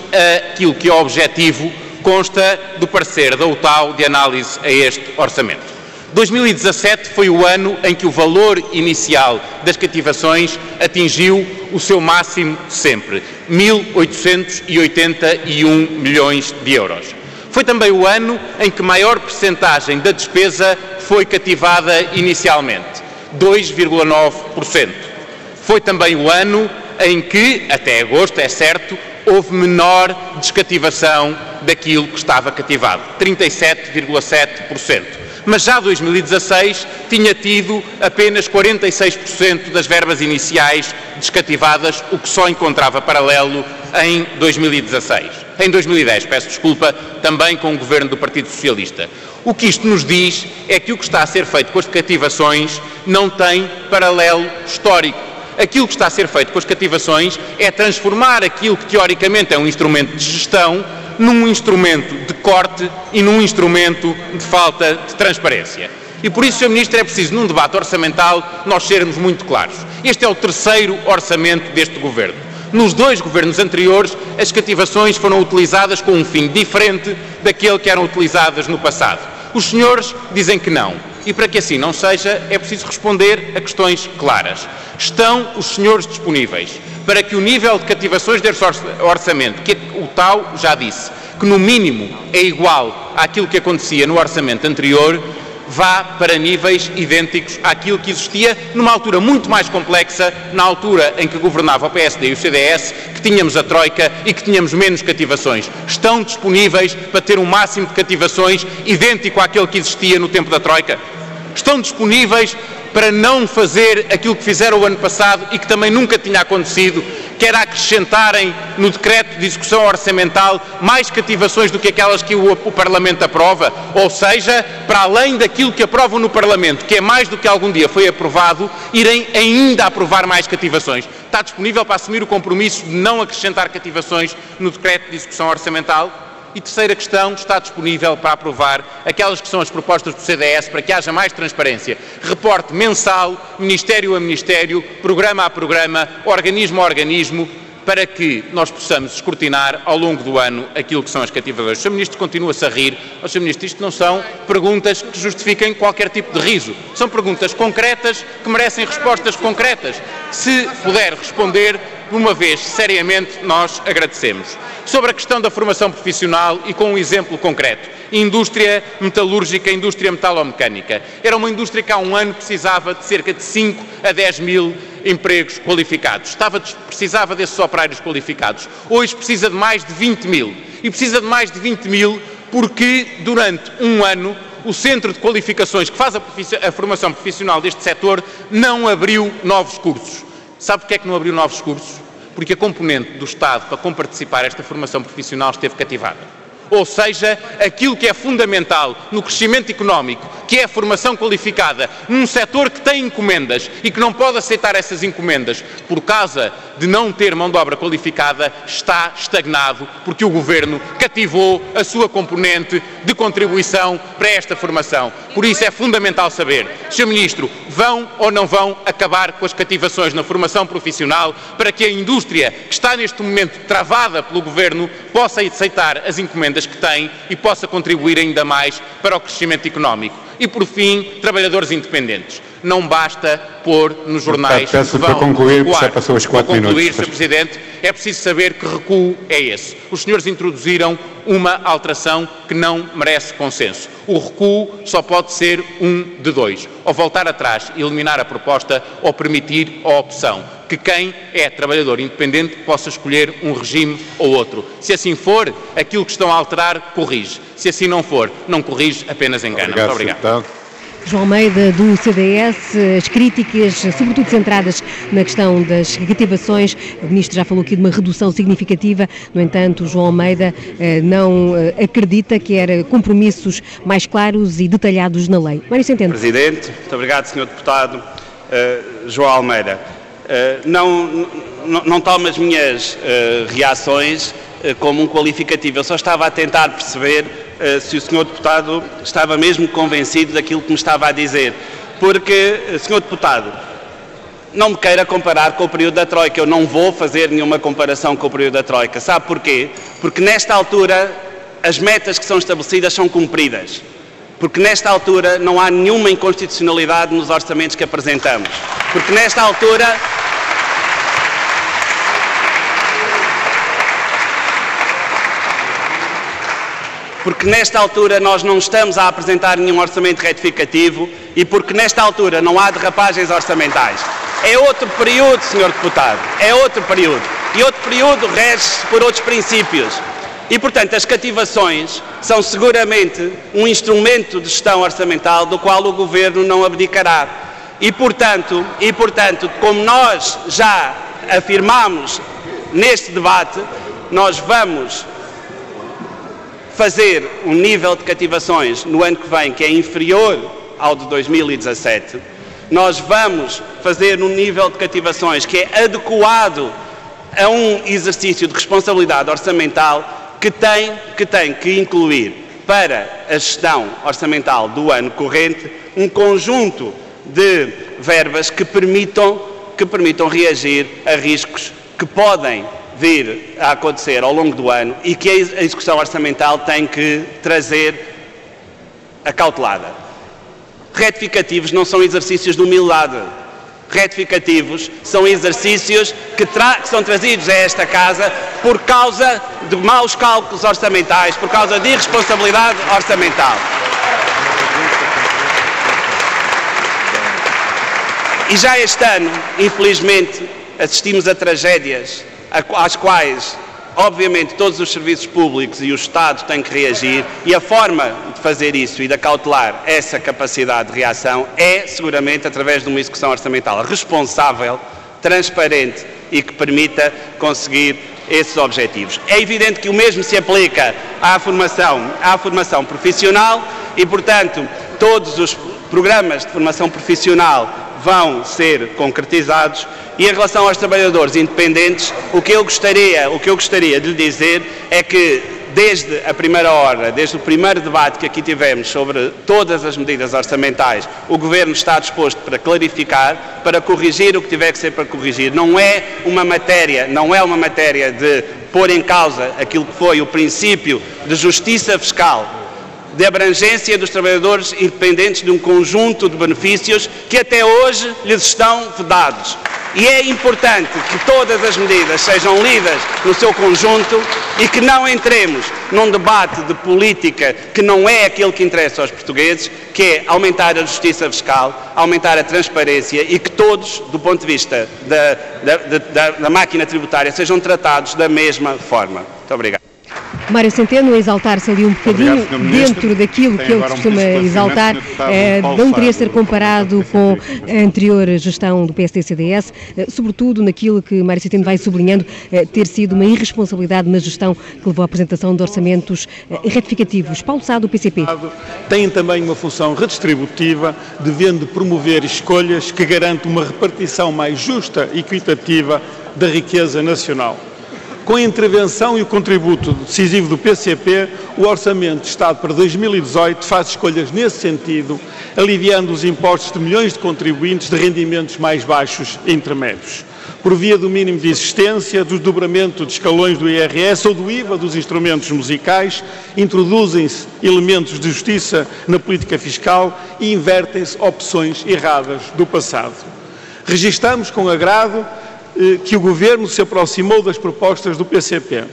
aquilo que é objetivo consta do parecer da UTAU de análise a este orçamento. 2017 foi o ano em que o valor inicial das cativações atingiu o seu máximo sempre, 1.881 milhões de euros. Foi também o ano em que maior percentagem da despesa foi cativada inicialmente, 2,9%. Foi também o ano em que, até agosto, é certo, houve menor descativação daquilo que estava cativado, 37,7%. Mas já 2016 tinha tido apenas 46% das verbas iniciais descativadas, o que só encontrava paralelo em 2016 em 2010, peço desculpa, também com o governo do Partido Socialista. O que isto nos diz é que o que está a ser feito com as cativações não tem paralelo histórico. Aquilo que está a ser feito com as cativações é transformar aquilo que teoricamente é um instrumento de gestão num instrumento de corte e num instrumento de falta de transparência. E por isso, Sr. Ministro, é preciso, num debate orçamental, nós sermos muito claros. Este é o terceiro orçamento deste Governo. Nos dois governos anteriores, as cativações foram utilizadas com um fim diferente daquele que eram utilizadas no passado. Os senhores dizem que não. E para que assim não seja, é preciso responder a questões claras. Estão os senhores disponíveis para que o nível de cativações desse orçamento, que o tal já disse, que no mínimo é igual àquilo que acontecia no orçamento anterior, vá para níveis idênticos àquilo que existia numa altura muito mais complexa, na altura em que governava o PSD e o CDS, que tínhamos a Troika e que tínhamos menos cativações. Estão disponíveis para ter um máximo de cativações idêntico àquele que existia no tempo da Troika? Estão disponíveis para não fazer aquilo que fizeram o ano passado e que também nunca tinha acontecido, que era acrescentarem no decreto de execução orçamental mais cativações do que aquelas que o, o, Parlamento aprova, ou seja, para além daquilo que aprovam no Parlamento, que é mais do que algum dia foi aprovado, irem ainda aprovar mais cativações. Está disponível para assumir o compromisso de não acrescentar cativações no decreto de execução orçamental? E terceira questão, está disponível para aprovar aquelas que são as propostas do CDS para que haja mais transparência. Reporte mensal, Ministério a Ministério, programa a programa, organismo a organismo, para que nós possamos escrutinar ao longo do ano aquilo que são as cativadoras. O Sr. Ministro continua-se a rir. O Sr. Ministro, isto não são perguntas que justifiquem qualquer tipo de riso. São perguntas concretas que merecem respostas concretas. Se puder responder, uma vez seriamente, nós agradecemos. Sobre a questão da formação profissional e com um exemplo concreto. Indústria metalúrgica, indústria metalomecânica. Era uma indústria que há um ano precisava de cerca de 5 a 10 mil empregos qualificados. Estava, precisava desses operários qualificados. Hoje precisa de mais de 20 mil. E precisa de mais de 20 mil porque durante um ano o Centro de Qualificações que faz a, a formação profissional deste setor não abriu novos cursos. Sabe porquê é que não abriu novos cursos? Porque a componente do Estado para comparticipar esta formação profissional esteve cativada ou seja, aquilo que é fundamental no crescimento económico, que é a formação qualificada, num setor que tem encomendas e que não pode aceitar essas encomendas por causa de não ter mão de obra qualificada, está estagnado porque o Governo cativou a sua componente de contribuição para esta formação. Por isso é fundamental saber, Sr. Ministro, vão ou não vão acabar com as cativações na formação profissional para que a indústria, que está neste momento travada pelo Governo, possa aceitar as encomendas que tem e possa contribuir ainda mais para o crescimento económico. E, por fim, trabalhadores independentes. Não basta pôr nos jornais Peço para concluir, já passou os quatro concluir, minutos. Sr. Presidente, é preciso saber que recuo é esse. Os senhores introduziram uma alteração que não merece consenso. O recuo só pode ser um de dois. Ou voltar atrás e eliminar a proposta ou permitir a opção que quem é trabalhador independente possa escolher um regime ou outro. Se assim for, aquilo que estão a alterar corrige. Se assim não for, não corrige, apenas engana. Obrigado, Muito obrigado. João Almeida, do CDS, as críticas, sobretudo centradas na questão das cativações. O Ministro já falou aqui de uma redução significativa, no entanto, João Almeida eh, não eh, acredita que era compromissos mais claros e detalhados na lei. Mário Centeno. Presidente, muito obrigado, Sr. Deputado eh, João Almeida. Não, não, não tomo as minhas reações como um qualificativo, eu só estava a tentar perceber eh, se o Sr. Deputado estava mesmo convencido daquilo que me estava a dizer. Porque, eh, Sr. Deputado, não me queira comparar com o período da Troika. Eu não vou fazer nenhuma comparação com o período da Troika. Sabe porquê? Porque nesta altura as metas que são estabelecidas são cumpridas. Porque nesta altura não há nenhuma inconstitucionalidade nos orçamentos que apresentamos. Porque nesta altura. Porque nesta altura nós não estamos a apresentar nenhum orçamento retificativo e porque nesta altura não há derrapagens orçamentais. É outro período, Sr. Deputado, é outro período. E outro período rege-se por outros princípios. E, portanto, as cativações são seguramente um instrumento de gestão orçamental do qual o Governo não abdicará. E, portanto, e, portanto como nós já afirmamos neste debate, nós vamos fazer um nível de cativações no ano que vem que é inferior ao de 2017. Nós vamos fazer um nível de cativações que é adequado a um exercício de responsabilidade orçamental que tem que, tem que incluir para a gestão orçamental do ano corrente um conjunto de verbas que permitam, que permitam reagir a riscos que podem vir a acontecer ao longo do ano e que a execução orçamental tem que trazer acautelada. Retificativos não são exercícios de humildade. Retificativos são exercícios que, que são trazidos a esta casa por causa de maus cálculos orçamentais, por causa de irresponsabilidade orçamental. E já este ano, infelizmente, assistimos a tragédias às quais, obviamente, todos os serviços públicos e o Estado têm que reagir e a forma de fazer isso e de acautelar essa capacidade de reação é, seguramente, através de uma execução orçamental responsável, transparente e que permita conseguir esses objetivos. É evidente que o mesmo se aplica à formação, à formação profissional e, portanto, todos os programas de formação profissional vão ser concretizados e em relação aos trabalhadores independentes, o que eu gostaria, o que eu gostaria de lhe dizer é que desde a primeira hora, desde o primeiro debate que aqui tivemos sobre todas as medidas orçamentais, o Governo está disposto para clarificar, para corrigir o que tiver que ser para corrigir. Não é uma matéria, não é uma matéria de pôr em causa aquilo que foi o princípio de justiça fiscal de abrangência dos trabalhadores independentes de um conjunto de benefícios que até hoje lhes estão vedados. E é importante que todas as medidas sejam lidas no seu conjunto e que não entremos num debate de política que não é aquele que interessa aos portugueses, que é aumentar a justiça fiscal, aumentar a transparência e que todos, do ponto de vista da, da, da, da máquina tributária, sejam tratados da mesma forma. Muito obrigado. Mário Centeno a exaltar-se ali um bocadinho Obrigado, dentro daquilo Tem que ele um costuma esclarecimento, exaltar. Deputado eh, não queria ser comparado do com a anterior gestão do PSD-CDS, eh, sobretudo naquilo que Mário Centeno vai sublinhando, eh, ter sido uma irresponsabilidade na gestão que levou à apresentação de orçamentos retificativos. Paulo Sá, do PCP. têm também uma função redistributiva, devendo promover escolhas que garantam uma repartição mais justa e equitativa da riqueza nacional. Com a intervenção e o contributo decisivo do PCP, o Orçamento de Estado para 2018 faz escolhas nesse sentido, aliviando os impostos de milhões de contribuintes de rendimentos mais baixos e intermédios. por via do mínimo de existência, do dobramento de escalões do IRS ou do IVA dos instrumentos musicais, introduzem-se elementos de justiça na política fiscal e invertem-se opções erradas do passado. Registamos com agrado que o Governo se aproximou das propostas do PCP.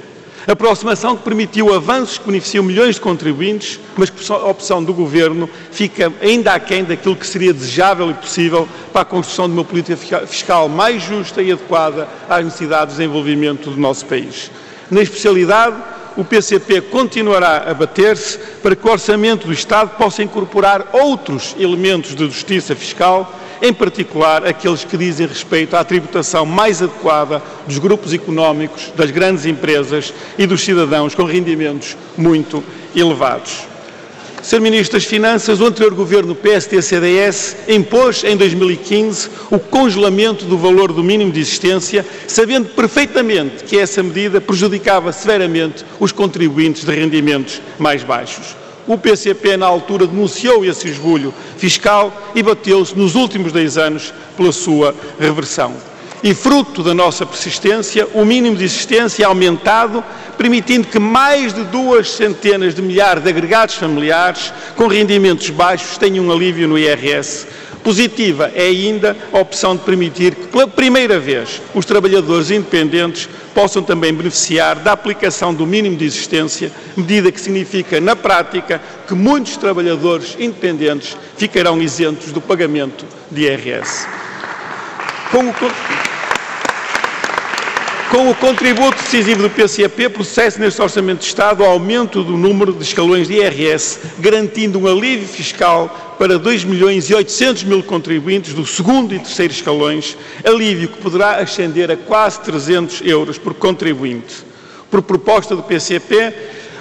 Aproximação que permitiu avanços que beneficiam milhões de contribuintes, mas que a opção do Governo fica ainda aquém daquilo que seria desejável e possível para a construção de uma política fiscal mais justa e adequada às necessidades de desenvolvimento do nosso país. Na especialidade, o PCP continuará a bater-se para que o orçamento do Estado possa incorporar outros elementos de justiça fiscal em particular aqueles que dizem respeito à tributação mais adequada dos grupos económicos, das grandes empresas e dos cidadãos com rendimentos muito elevados. Sr. Ministro das Finanças, o anterior governo PSD-CDS impôs em 2015 o congelamento do valor do mínimo de existência, sabendo perfeitamente que essa medida prejudicava severamente os contribuintes de rendimentos mais baixos. O PCP, na altura, denunciou esse esbulho fiscal e bateu-se nos últimos 10 anos pela sua reversão. E, fruto da nossa persistência, o mínimo de existência é aumentado, permitindo que mais de duas centenas de milhares de agregados familiares com rendimentos baixos tenham um alívio no IRS Positiva é ainda a opção de permitir que, pela primeira vez, os trabalhadores independentes possam também beneficiar da aplicação do mínimo de existência, medida que significa, na prática, que muitos trabalhadores independentes ficarão isentos do pagamento de IRS. Com o... Com o contributo decisivo do PCP, processa neste Orçamento de Estado o aumento do número de escalões de IRS, garantindo um alívio fiscal para 2 milhões e 800 mil contribuintes do segundo e terceiro escalões, alívio que poderá ascender a quase 300 euros por contribuinte. Por proposta do PCP,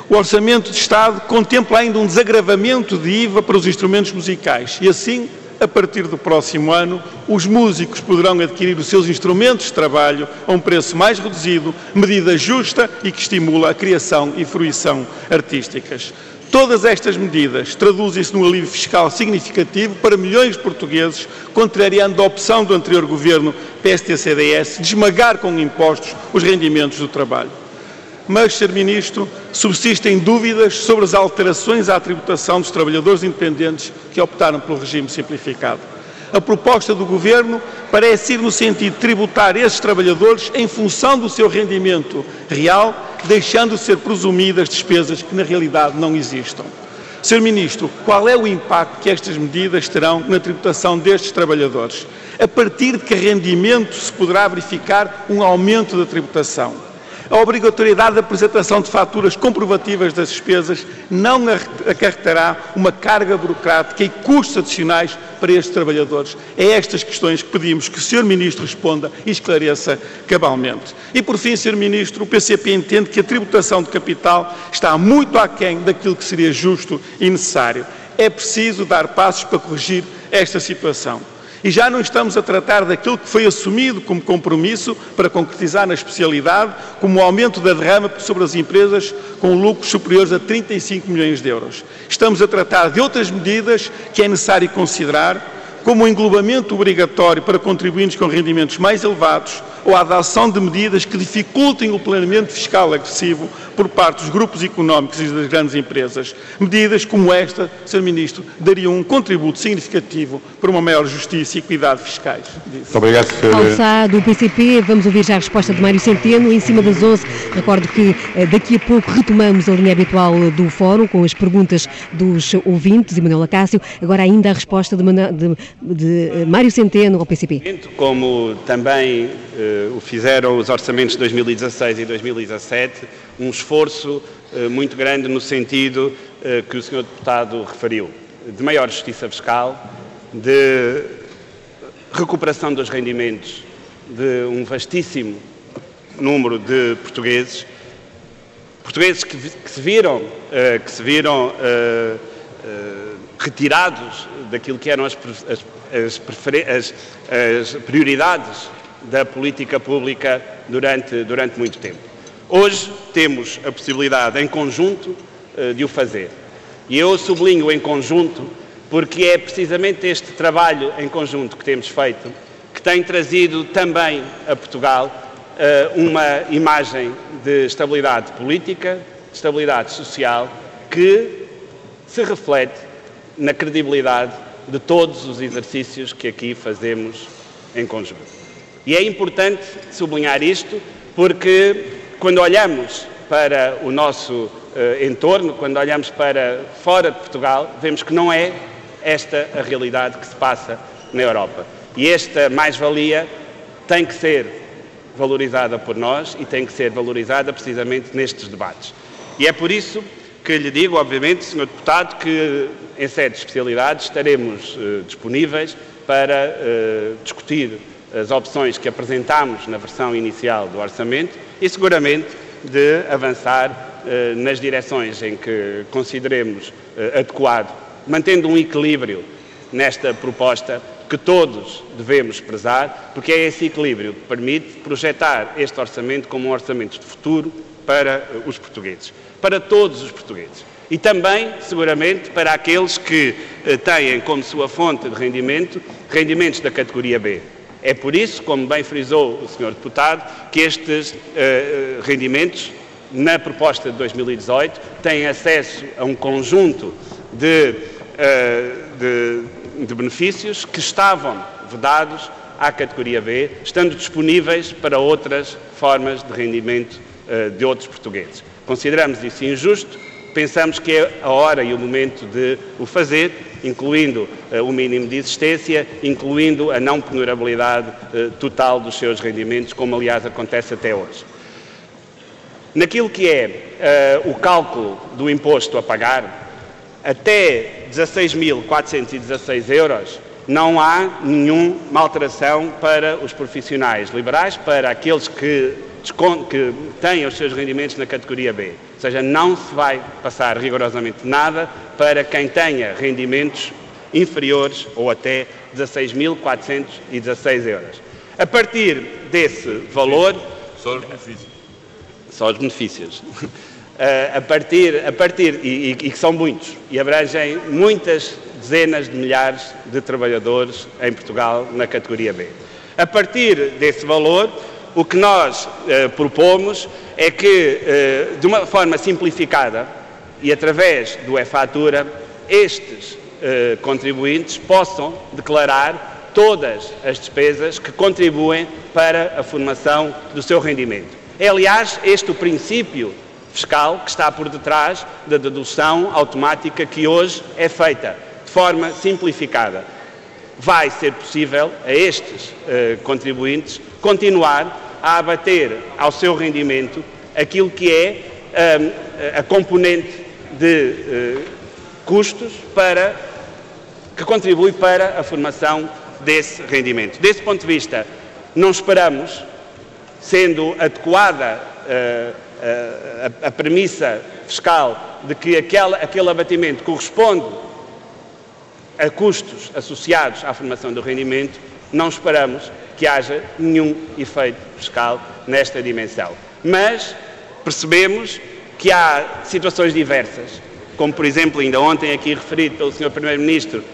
o Orçamento de Estado contempla ainda um desagravamento de IVA para os instrumentos musicais e, assim, a partir do próximo ano, os músicos poderão adquirir os seus instrumentos de trabalho a um preço mais reduzido, medida justa e que estimula a criação e fruição artísticas. Todas estas medidas traduzem-se num alívio fiscal significativo para milhões de portugueses, contrariando a opção do anterior governo PST-CDS de esmagar com impostos os rendimentos do trabalho mas, Sr. Ministro, subsistem dúvidas sobre as alterações à tributação dos trabalhadores independentes que optaram pelo regime simplificado. A proposta do Governo parece ir no sentido de tributar esses trabalhadores em função do seu rendimento real, deixando de ser presumidas despesas que na realidade não existam. Sr. Ministro, qual é o impacto que estas medidas terão na tributação destes trabalhadores? A partir de que rendimento se poderá verificar um aumento da tributação? A obrigatoriedade da apresentação de faturas comprovativas das despesas não acarretará uma carga burocrática e custos adicionais para estes trabalhadores. É estas questões que pedimos que o Sr. Ministro responda e esclareça cabalmente. E, por fim, Sr. Ministro, o PCP entende que a tributação de capital está muito aquém daquilo que seria justo e necessário. É preciso dar passos para corrigir esta situação. E já não estamos a tratar daquilo que foi assumido como compromisso para concretizar na especialidade, como o aumento da derrama sobre as empresas com lucros superiores a 35 milhões de euros. Estamos a tratar de outras medidas que é necessário considerar, como o englobamento obrigatório para contribuintes com rendimentos mais elevados ou a adoção de medidas que dificultem o planeamento fiscal agressivo por parte dos grupos económicos e das grandes empresas. Medidas como esta, Sr. Ministro, dariam um contributo significativo para uma maior justiça e equidade fiscais. Muito obrigado, Sr. Alçá, do PCP, vamos ouvir já a resposta de Mário Centeno, em cima das 11. Recordo que eh, daqui a pouco retomamos a linha habitual do fórum com as perguntas dos ouvintes e Manuela Cássio. Agora ainda a resposta de, de, de eh, Mário Centeno ao PCP. Como também uh, o fizeram os orçamentos de 2016 e 2017, um esforço uh, muito grande no sentido que o Sr. Deputado referiu, de maior justiça fiscal, de recuperação dos rendimentos de um vastíssimo número de portugueses, portugueses que, se viram, que se viram retirados daquilo que eram as, as, as, as prioridades da política pública durante, durante muito tempo. Hoje temos a possibilidade, em conjunto, eh, de o fazer. E eu sublinho em conjunto porque é precisamente este trabalho em conjunto que temos feito que tem trazido também a Portugal uma imagem de estabilidade política, de estabilidade social, que se reflete na credibilidade de todos os exercícios que aqui fazemos em conjunto. E é importante sublinhar isto porque, quando olhamos para o nosso uh, entorno, quando olhamos para fora de Portugal, vemos que não é esta a realidade que se passa na Europa. E esta mais-valia tem que ser valorizada por nós e tem que ser valorizada precisamente nestes debates. E é por isso que lhe digo, obviamente, Sr. Deputado, que em sede de especialidade estaremos uh, disponíveis para uh, discutir as opções que apresentámos na versão inicial do orçamento e seguramente de avançar uh, nas direções em que consideremos adequado, mantendo um equilíbrio nesta proposta que todos devemos prezar, porque é esse equilíbrio que permite projetar este orçamento como um orçamento de futuro para os portugueses para todos os portugueses. E também, seguramente, para aqueles que eh, têm como sua fonte de rendimento rendimentos da categoria B. É por isso, como bem frisou o Sr. Deputado, que estes uh, rendimentos, na proposta de 2018, têm acesso a um conjunto de, de, de benefícios que estavam vedados à categoria B, estando disponíveis para outras formas de rendimento de outros portugueses. Consideramos isso injusto, pensamos que é a hora e o momento de o fazer, incluindo uh, o mínimo de existência, incluindo a não penurabilidade uh, total dos seus rendimentos, como aliás acontece até hoje. Naquilo que é uh, o cálculo do imposto a pagar, até 16.416 euros, não há nenhuma alteração para os profissionais liberais, para aqueles que que têm os seus rendimentos na categoria B. Ou seja, não se vai passar rigorosamente nada para quem tenha rendimentos inferiores ou até 16.416 euros. A partir desse valor. Só os benefícios. Só os benefícios. Eh, a partir, a partir e, e, que são muitos, e abrangem muitas dezenas de milhares de trabalhadores em Portugal na categoria B. A partir desse valor, o que nós eh, propomos é que, eh, de uma forma simplificada e através do e-fatura, estes eh, contribuintes possam declarar todas as despesas que contribuem para a formação do seu rendimento. É, aliás, este o princípio fiscal que está por detrás da dedução automática que hoje é feita, de forma simplificada. Vai ser possível a estes contribuintes continuar a abater ao seu rendimento aquilo que é um, a componente de uh, custos para, que contribui para a formação desse rendimento. Desse ponto de vista, não esperamos, sendo adequada uh, uh, a, a, premissa fiscal de que aquele abatimento corresponde a custos associados à formação do rendimento, não esperamos que haja nenhum efeito fiscal nesta dimensão. Mas percebemos que há situações diversas, como por exemplo, ainda ontem aqui referido pelo Sr. Primeiro-Ministro,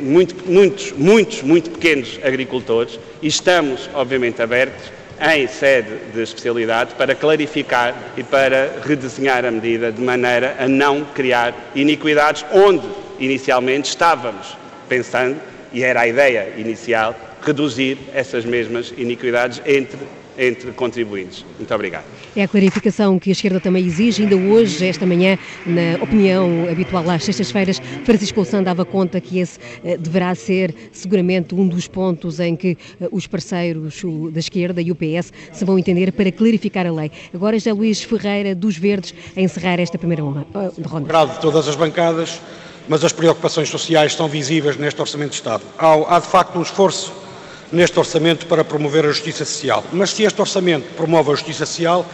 muito, muitos, muitos, muito pequenos agricultores, e estamos, obviamente, abertos em sede de especialidade para clarificar e para redesenhar a medida de maneira a não criar iniquidades onde inicialmente estávamos pensando, e era a ideia inicial, reduzir essas mesmas iniquidades entre entre contribuintes. Muito obrigado. É a clarificação que a esquerda também exige. Ainda hoje, esta manhã, na opinião habitual às sextas-feiras, Francisco Louçã dava conta que esse eh, deverá ser seguramente um dos pontos em que eh, os parceiros da esquerda e o PS se vão entender para clarificar a lei. Agora já Luís Ferreira, dos Verdes, a encerrar esta primeira eh, ronda. Grado de todas as bancadas, mas as preocupações sociais estão visíveis neste Orçamento de Estado. Há, há de facto um esforço neste orçamento para promover a justiça social. Mas se este orçamento promove a justiça social,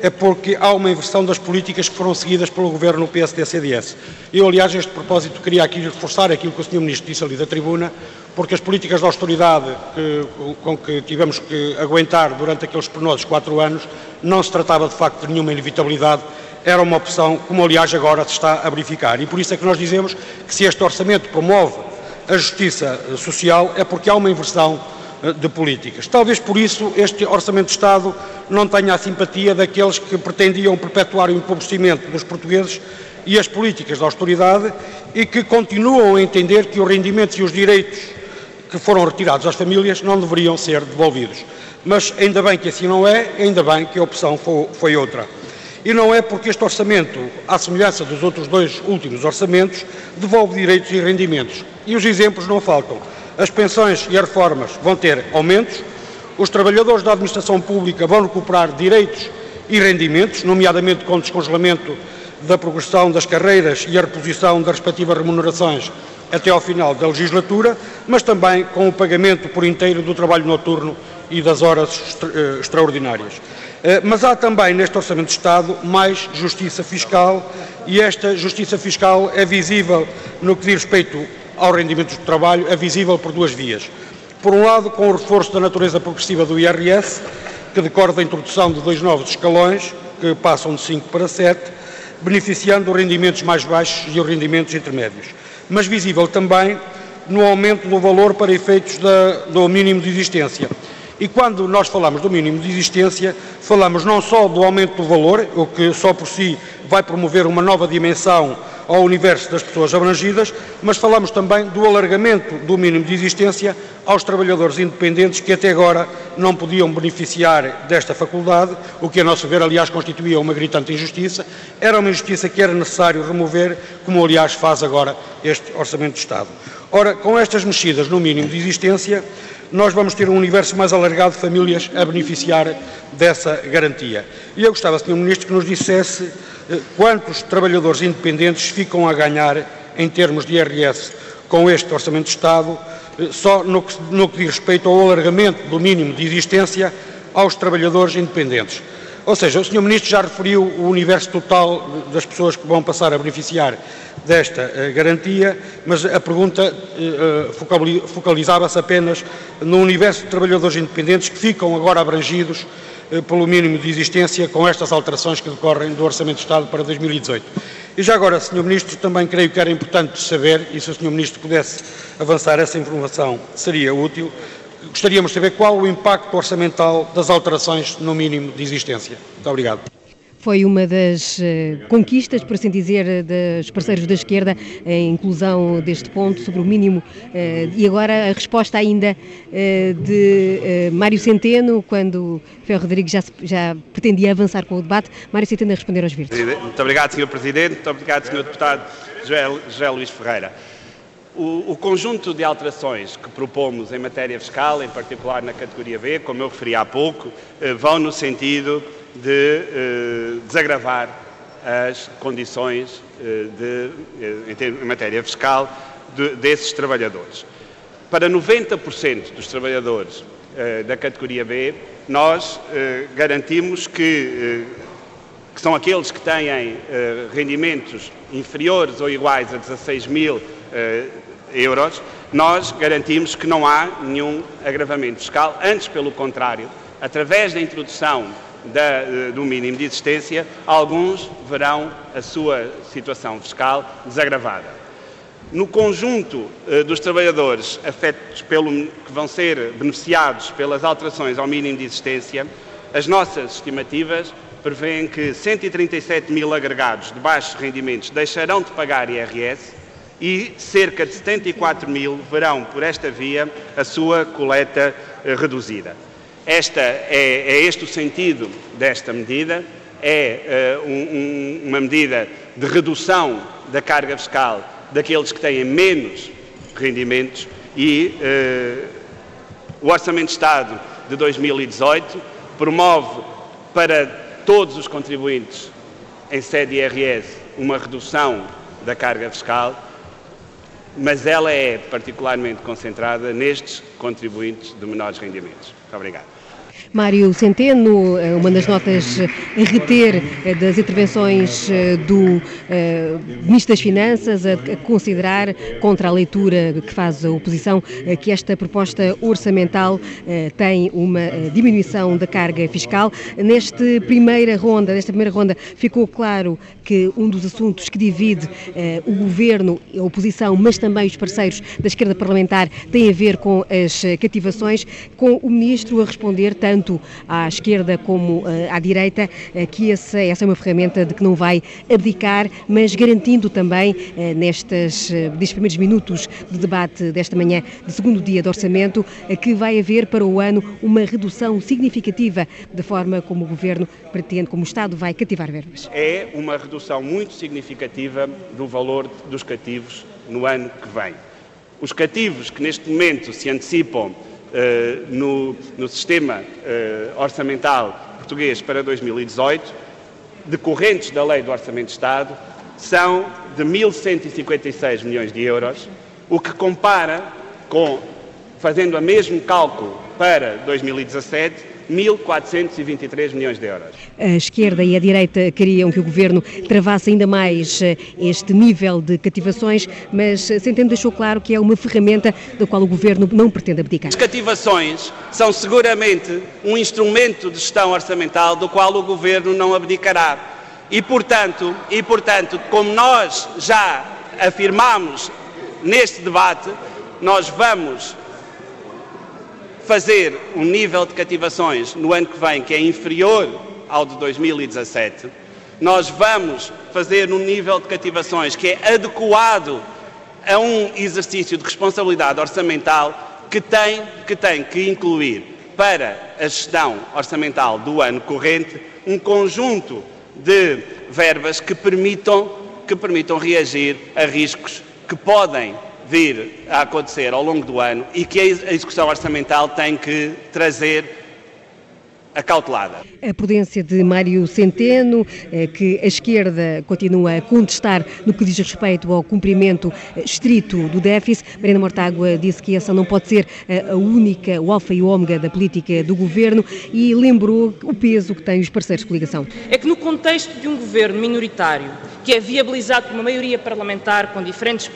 é porque há uma inversão das políticas que foram seguidas pelo governo PSD-CDS. Eu, aliás, a este propósito, queria aqui reforçar aquilo que o Sr. Ministro disse ali da tribuna, porque as políticas de austeridade que, com que tivemos que aguentar durante aqueles penosos quatro anos, não se tratava de facto de nenhuma inevitabilidade, era uma opção, como aliás agora se está a verificar. E por isso é que nós dizemos que se este orçamento promove a justiça social, é porque há uma inversão eh, de políticas. Talvez por isso este Orçamento de Estado não tenha a simpatia daqueles que pretendiam perpetuar o empobrecimento dos portugueses e as políticas de austeridade e que continuam a entender que os rendimentos e os direitos que foram retirados às famílias não deveriam ser devolvidos. Mas ainda bem que assim não é, ainda bem que a opção foi outra. E não é porque este orçamento, à semelhança dos outros dois últimos orçamentos, devolve direitos e rendimentos. E os exemplos não faltam. As pensões e as reformas vão ter aumentos, os trabalhadores da administração pública vão recuperar direitos e rendimentos, nomeadamente com descongelamento da progressão das carreiras e a reposição das respectivas remunerações até ao final da legislatura, mas também com o pagamento por inteiro do trabalho noturno e das horas eh, extraordinárias. Eh, mas há também neste Orçamento de Estado mais justiça fiscal e esta justiça fiscal é visível no que diz respeito aos rendimentos de trabalho, é visível por duas vias. Por um lado, com o reforço da natureza progressiva do IRS, que decorre da introdução de dois novos escalões, que passam de 5 para 7, beneficiando os rendimentos mais baixos e os rendimentos intermédios. Mas visível também no aumento do valor para efeitos da, do mínimo de existência. E quando nós falamos do mínimo de existência, falamos não só do aumento do valor, o que só por si vai promover uma nova dimensão ao universo das pessoas abrangidas, mas falamos também do alargamento do mínimo de existência aos trabalhadores independentes que até agora não podiam beneficiar desta faculdade, o que, a nosso ver, aliás, constituía uma gritante injustiça. Era uma injustiça que era necessário remover, como, aliás, faz agora este Orçamento de Estado. Ora, com estas mexidas no mínimo de existência, nós vamos ter um universo mais alargado de famílias a beneficiar dessa garantia. E eu gostava, Sr. Ministro, que nos dissesse eh, quantos trabalhadores independentes ficam a ganhar em termos de IRS com este Orçamento de Estado, eh, só no que, no que diz respeito ao alargamento do mínimo de existência aos trabalhadores independentes. Ou seja, o Sr. Ministro já referiu o universo total das pessoas que vão passar a beneficiar desta uh, garantia, mas a pergunta uh, focalizava-se apenas no universo de trabalhadores independentes que ficam agora abrangidos pelo mínimo de existência com estas alterações que decorrem do Orçamento de Estado para 2018. E já agora, Sr. Ministro, também creio que era importante saber, e se o Sr. Ministro pudesse avançar essa informação, seria útil, gostaríamos de saber qual o impacto orçamental das alterações no mínimo de existência. Muito obrigado. Foi uma das uh, conquistas, por assim dizer, dos parceiros da esquerda, a inclusão deste ponto sobre o mínimo. Uh, e agora a resposta ainda uh, de Mário Centeno, quando Ferro Rodrigues já, já pretendia avançar com o debate. Mário Centeno a responder aos virtudes. Muito obrigado, Sr. Presidente. Muito obrigado, Sr. Deputado José, José Luís Ferreira. O, o, conjunto de alterações que propomos em matéria fiscal, em particular na categoria B, como eu referi há pouco, eh, vão no sentido de eh, desagravar as condições eh, de, em, matéria fiscal de, desses trabalhadores. Para 90% dos trabalhadores da categoria B, nós garantimos que, que são aqueles que têm rendimentos inferiores ou iguais a 16 mil euros, nós garantimos que não há nenhum agravamento fiscal, antes, pelo contrário, através da introdução da, eh, do mínimo de existência, alguns verão a sua situação fiscal desagravada. No conjunto eh, dos trabalhadores afetos pelo, que vão ser beneficiados pelas alterações ao mínimo de existência, as nossas estimativas prevêem que 137 mil agregados de baixos rendimentos deixarão de pagar IRS e cerca de 74 mil verão por esta via a sua coleta eh, reduzida. Esta é, é, este o sentido desta medida, é uh, um, uma medida de redução da carga fiscal daqueles que têm menos rendimentos e uh, o Orçamento de Estado de 2018 promove para todos os contribuintes em sede IRS uma redução da carga fiscal mas ela é particularmente concentrada nestes contribuintes de menores rendimentos. Muito obrigado. Mário Centeno, eh, uma das notas a reter eh, das intervenções eh, do Ministro das Finanças, a considerar, contra a leitura que faz a oposição, que esta proposta orçamental tem uma diminuição da carga fiscal. Nesta primeira ronda, nesta primeira ronda, ficou claro que um dos assuntos que divide o governo, a oposição, mas também os parceiros da esquerda parlamentar, tem a ver com as cativações, com o Ministro a responder tanto à esquerda como uh, à direita, uh, que essa, essa é uma ferramenta de que não vai abdicar, mas garantindo também, uh, nestas, nestes primeiros minutos de debate desta manhã, de segundo dia de orçamento, que vai haver para o ano uma redução significativa da forma como o Governo pretende, como o Estado vai cativar verbas. É uma redução muito significativa do valor dos cativos no ano que vem. Os cativos que neste momento se antecipam eh, no, no, sistema uh, orçamental português para 2018, decorrentes da Lei do Orçamento de Estado, são de 1.156 milhões de euros, o que compara com, fazendo o mesmo cálculo para 2017, 1.423 milhões de euros. A esquerda e a direita queriam que o governo travasse ainda mais eh, este nível de cativações, mas eh, Centeno deixou claro que é uma ferramenta da qual o governo não pretende abdicar. As cativações são seguramente um instrumento de gestão orçamental do qual o governo não abdicará. E, portanto, e, portanto como nós já afirmamos neste debate, nós vamos fazer um nível de cativações no ano que vem que é inferior ao de 2017, nós vamos fazer um nível de cativações que é adequado a um exercício de responsabilidade orçamental que tem que, tem que incluir para a gestão orçamental do ano corrente um conjunto de verbas que permitam, que permitam reagir a riscos que podem vir a acontecer ao longo do ano e que a execução orçamental tem que trazer acautelada. A prudência de Mário Centeno, eh, que a esquerda continua a contestar no que diz respeito ao cumprimento eh, estrito do déficit. Marina Mortágua disse que essa não pode ser eh, a única, o alfa e o ômega da política do governo e lembrou o peso que têm os parceiros de coligação. É que no contexto de um governo minoritário, que é viabilizado por uma maioria parlamentar com diferentes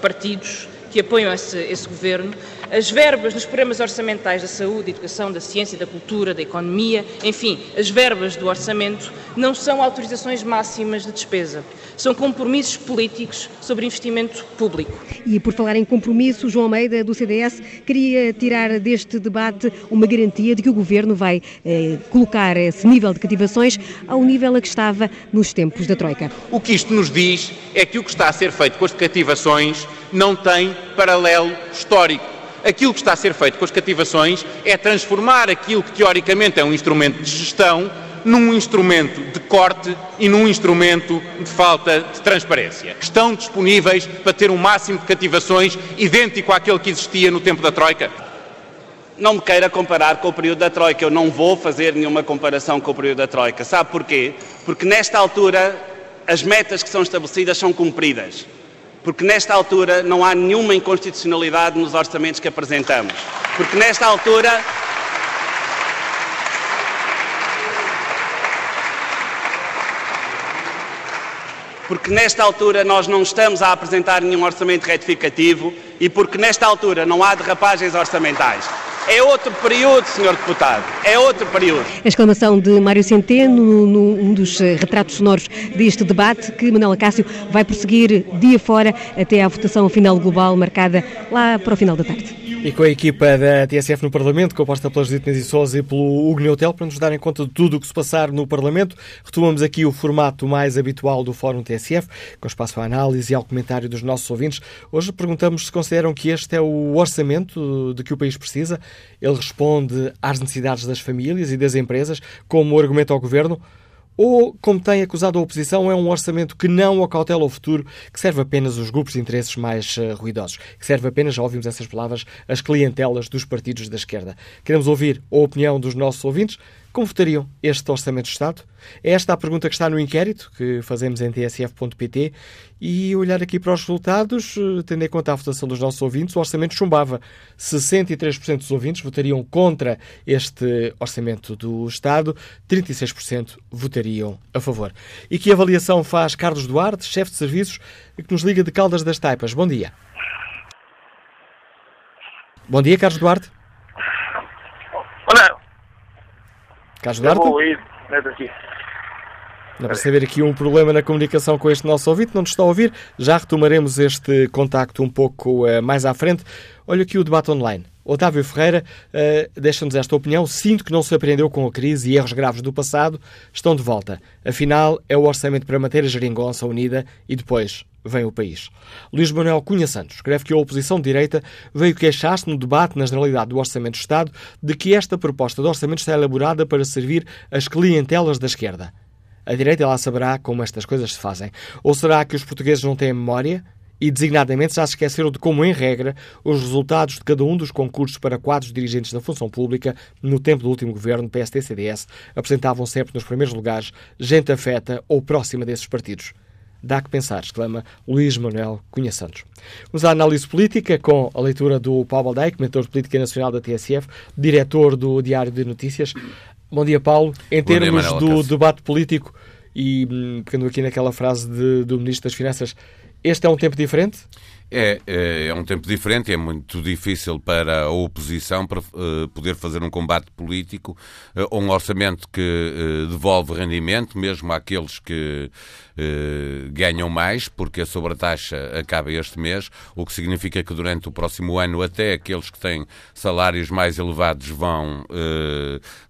partidos que apoiam esse, esse governo, as verbas nos programas orçamentais da saúde, da educação, da ciência, da cultura, da economia, enfim, as verbas do orçamento não são autorizações máximas de despesa, são compromissos políticos sobre investimento público. E por falar em compromisso, João Almeida, do CDS, queria tirar deste debate uma garantia de que o Governo vai eh, colocar esse nível de cativações ao nível a que estava nos tempos da Troika. O que isto nos diz é que o que está a ser feito com as cativações não tem paralelo histórico aquilo que está a ser feito com as cativações é transformar aquilo que teoricamente é um instrumento de gestão num instrumento de corte e num instrumento de falta de transparência. Estão disponíveis para ter um máximo de cativações idêntico àquele que existia no tempo da Troika? Não me queira comparar com o período da Troika. Eu não vou fazer nenhuma comparação com o período da Troika. Sabe porquê? Porque nesta altura as metas que são estabelecidas são cumpridas porque nesta altura não há nenhuma inconstitucionalidade nos orçamentos que apresentamos. Porque nesta altura. Porque nesta altura nós não estamos a apresentar nenhum orçamento retificativo e porque nesta altura não há derrapagens orçamentais. É outro período, Sr. Deputado. É outro período. A exclamação de Mário Centeno, num dos eh, retratos sonoros deste debate, que Manuela Cássio vai prosseguir dia fora até à votação final global marcada lá para o final da tarde. E com a equipa da TSF no Parlamento, composta pelas Judite e Sousa e pelo Hugo Neutel, para nos darem conta de tudo o que se passar no Parlamento, retomamos aqui o formato mais habitual do Fórum TSF, com espaço para análise e ao comentário dos nossos ouvintes. Hoje perguntamos se consideram que este é o orçamento de que o país precisa. Ele responde às necessidades das famílias e das empresas, como argumento ao Governo, ou, como tem acusado a oposição, é um orçamento que não acautela o futuro, que serve apenas os grupos de interesses mais uh, ruidosos, que serve apenas, já ouvimos essas palavras, as clientelas dos partidos da esquerda. Queremos ouvir a opinião dos nossos ouvintes. Como votariam este Orçamento de Estado? É esta a pergunta que está no inquérito que fazemos em tsf.pt e olhar aqui para os resultados, eh, tendo em conta a votação dos nossos ouvintes, o orçamento chumbava. 63% dos ouvintes votariam contra este orçamento do Estado, 36% votariam a favor. E que avaliação faz Carlos Duarte, chefe de serviços, que nos liga de Caldas das Taipas? Bom dia. Bom dia, Carlos Duarte. Carlos Duarte? Eu vou ouvir, não é daqui. Dá para saber aqui um problema na comunicação com este nosso ouvinte, não nos está a ouvir. Já retomaremos este contacto um pouco uh, mais à frente. Olha aqui o debate online. Otávio Ferreira uh, deixa-nos esta opinião. Sinto que não se aprendeu com a crise e erros graves do passado estão de volta. Afinal, é o orçamento para manter a geringonça unida e depois vem o país. Luís Manuel Cunha Santos escreve que a oposição de direita veio queixar-se no debate na generalidade do Orçamento do Estado de que esta proposta de orçamento está elaborada para servir as clientelas da esquerda. A direita lá saberá como estas coisas se fazem. Ou será que os portugueses não têm memória? E, designadamente, já se esqueceram de como, em regra, os resultados de cada um dos concursos para quadros dirigentes da função pública, no tempo do último governo PST-CDS, apresentavam sempre nos primeiros lugares gente afeta ou próxima desses partidos. Dá que pensar, exclama Luís Manuel Cunha Santos. Vamos à análise política com a leitura do Paulo Baldeik, mentor de política nacional da TSF, diretor do Diário de Notícias. Bom dia, Paulo. Em Bom termos dia, do debate político, e hum, pegando aqui naquela frase de, do Ministro das Finanças, este é um tempo diferente? É, é, é um tempo diferente, é muito difícil para a oposição para, uh, poder fazer um combate político uh, um orçamento que uh, devolve rendimento, mesmo àqueles que ganham mais, porque a sobretaxa acaba este mês, o que significa que durante o próximo ano até aqueles que têm salários mais elevados vão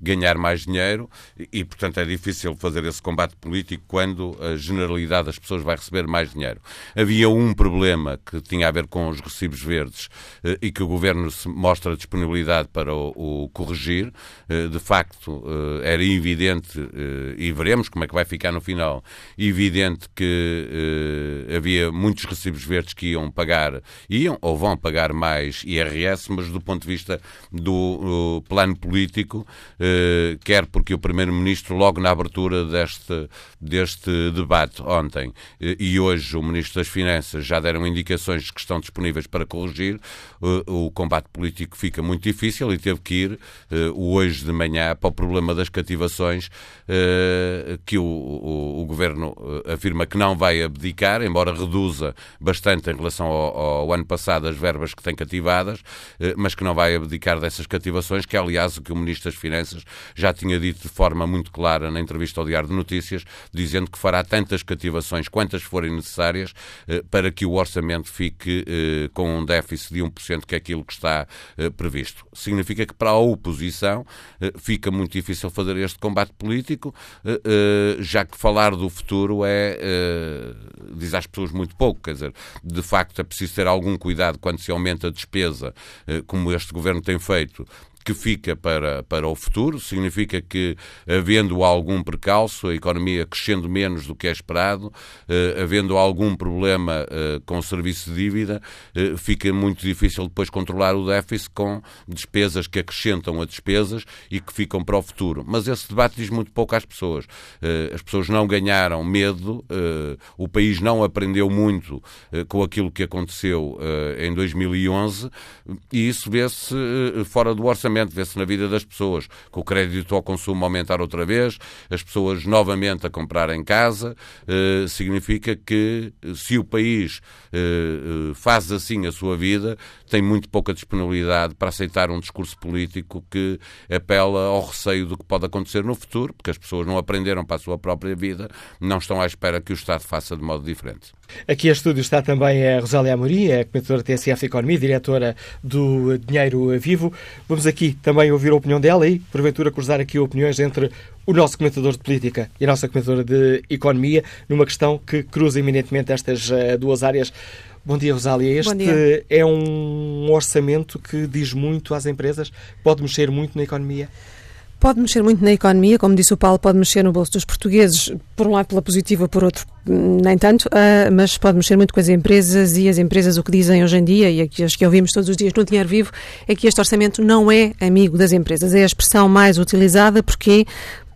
ganhar mais dinheiro e, portanto, é difícil fazer esse combate político quando a generalidade das pessoas vai receber mais dinheiro. Havia um problema que tinha a ver com os recibos verdes eh, e que o Governo mostra disponibilidade para o, o corrigir. Eh, de facto, eh, era evidente, e veremos como é que vai ficar no final, evidente que havia muitos recibos verdes que iam pagar, iam ou vão pagar mais IRS, mas do ponto de vista do plano político, quer porque o Primeiro-Ministro, logo na abertura deste, deste debate ontem e hoje o Ministro das Finanças já deram indicações que estão disponíveis para corrigir, o combate político fica muito difícil e teve que ir eh, hoje de manhã para o problema das cativações, eh, que o, o, o Governo eh, afirma que não vai abdicar, embora reduza bastante em relação ao, ao ano passado as verbas que tem cativadas, mas que não vai abdicar dessas cativações, que é aliás o que o Ministro das Finanças já tinha dito de forma muito clara na entrevista ao Diário de Notícias, dizendo que fará tantas cativações quantas forem necessárias para que o orçamento fique eh, com um déficit de 1%, que é aquilo que está eh, previsto. Significa que para a oposição eh, fica muito difícil fazer este combate político, eh, eh, já que falar do futuro é, eh, diz às pessoas muito pouco, quer dizer, de facto é preciso ter algum cuidado quando se aumenta a despesa, como este governo tem feito, que fica para, para o futuro. Significa que, havendo algum precalço, a economia crescendo menos do que é esperado, eh, havendo algum problema eh, com o serviço de dívida, eh, fica muito difícil depois controlar o déficit com despesas que acrescentam a despesas e que ficam para o futuro. Mas esse debate diz muito pouco às pessoas. Eh, as pessoas não ganharam medo, eh, o país não aprendeu muito eh, com aquilo que aconteceu em 2011 e isso vê-se fora do orçamento vê-se na vida das pessoas, com o crédito ao consumo aumentar outra vez, as pessoas novamente a comprar em casa, eh, significa que se o país eh, eh, faz assim a sua vida, tem muito pouca disponibilidade para aceitar um discurso político que apela ao receio do que pode acontecer no futuro, porque as pessoas não aprenderam para a sua própria vida, não estão à espera que o Estado faça de modo diferente. Aqui a estúdio está também a Rosália Amorim, a comentadora TSF Economia, diretora do Dinheiro Vivo. Vamos aqui também ouvir a opinião dela e, porventura, cruzar aqui opiniões entre o nosso comentador de política e a nossa comentadora de economia numa questão que cruza eminentemente estas uh, duas áreas. Bom dia, Rosália. Este dia. é um orçamento que diz muito às empresas, pode mexer muito na economia? Pode mexer muito na economia, como disse o Paulo, pode mexer no bolso dos portugueses, por um lado pela positiva, por outro nem tanto, uh, mas pode mexer muito com as empresas e as empresas o que dizem hoje em dia, e as que ouvimos todos os dias no Dinheiro Vivo, é que este orçamento não é amigo das empresas. É a expressão mais utilizada porque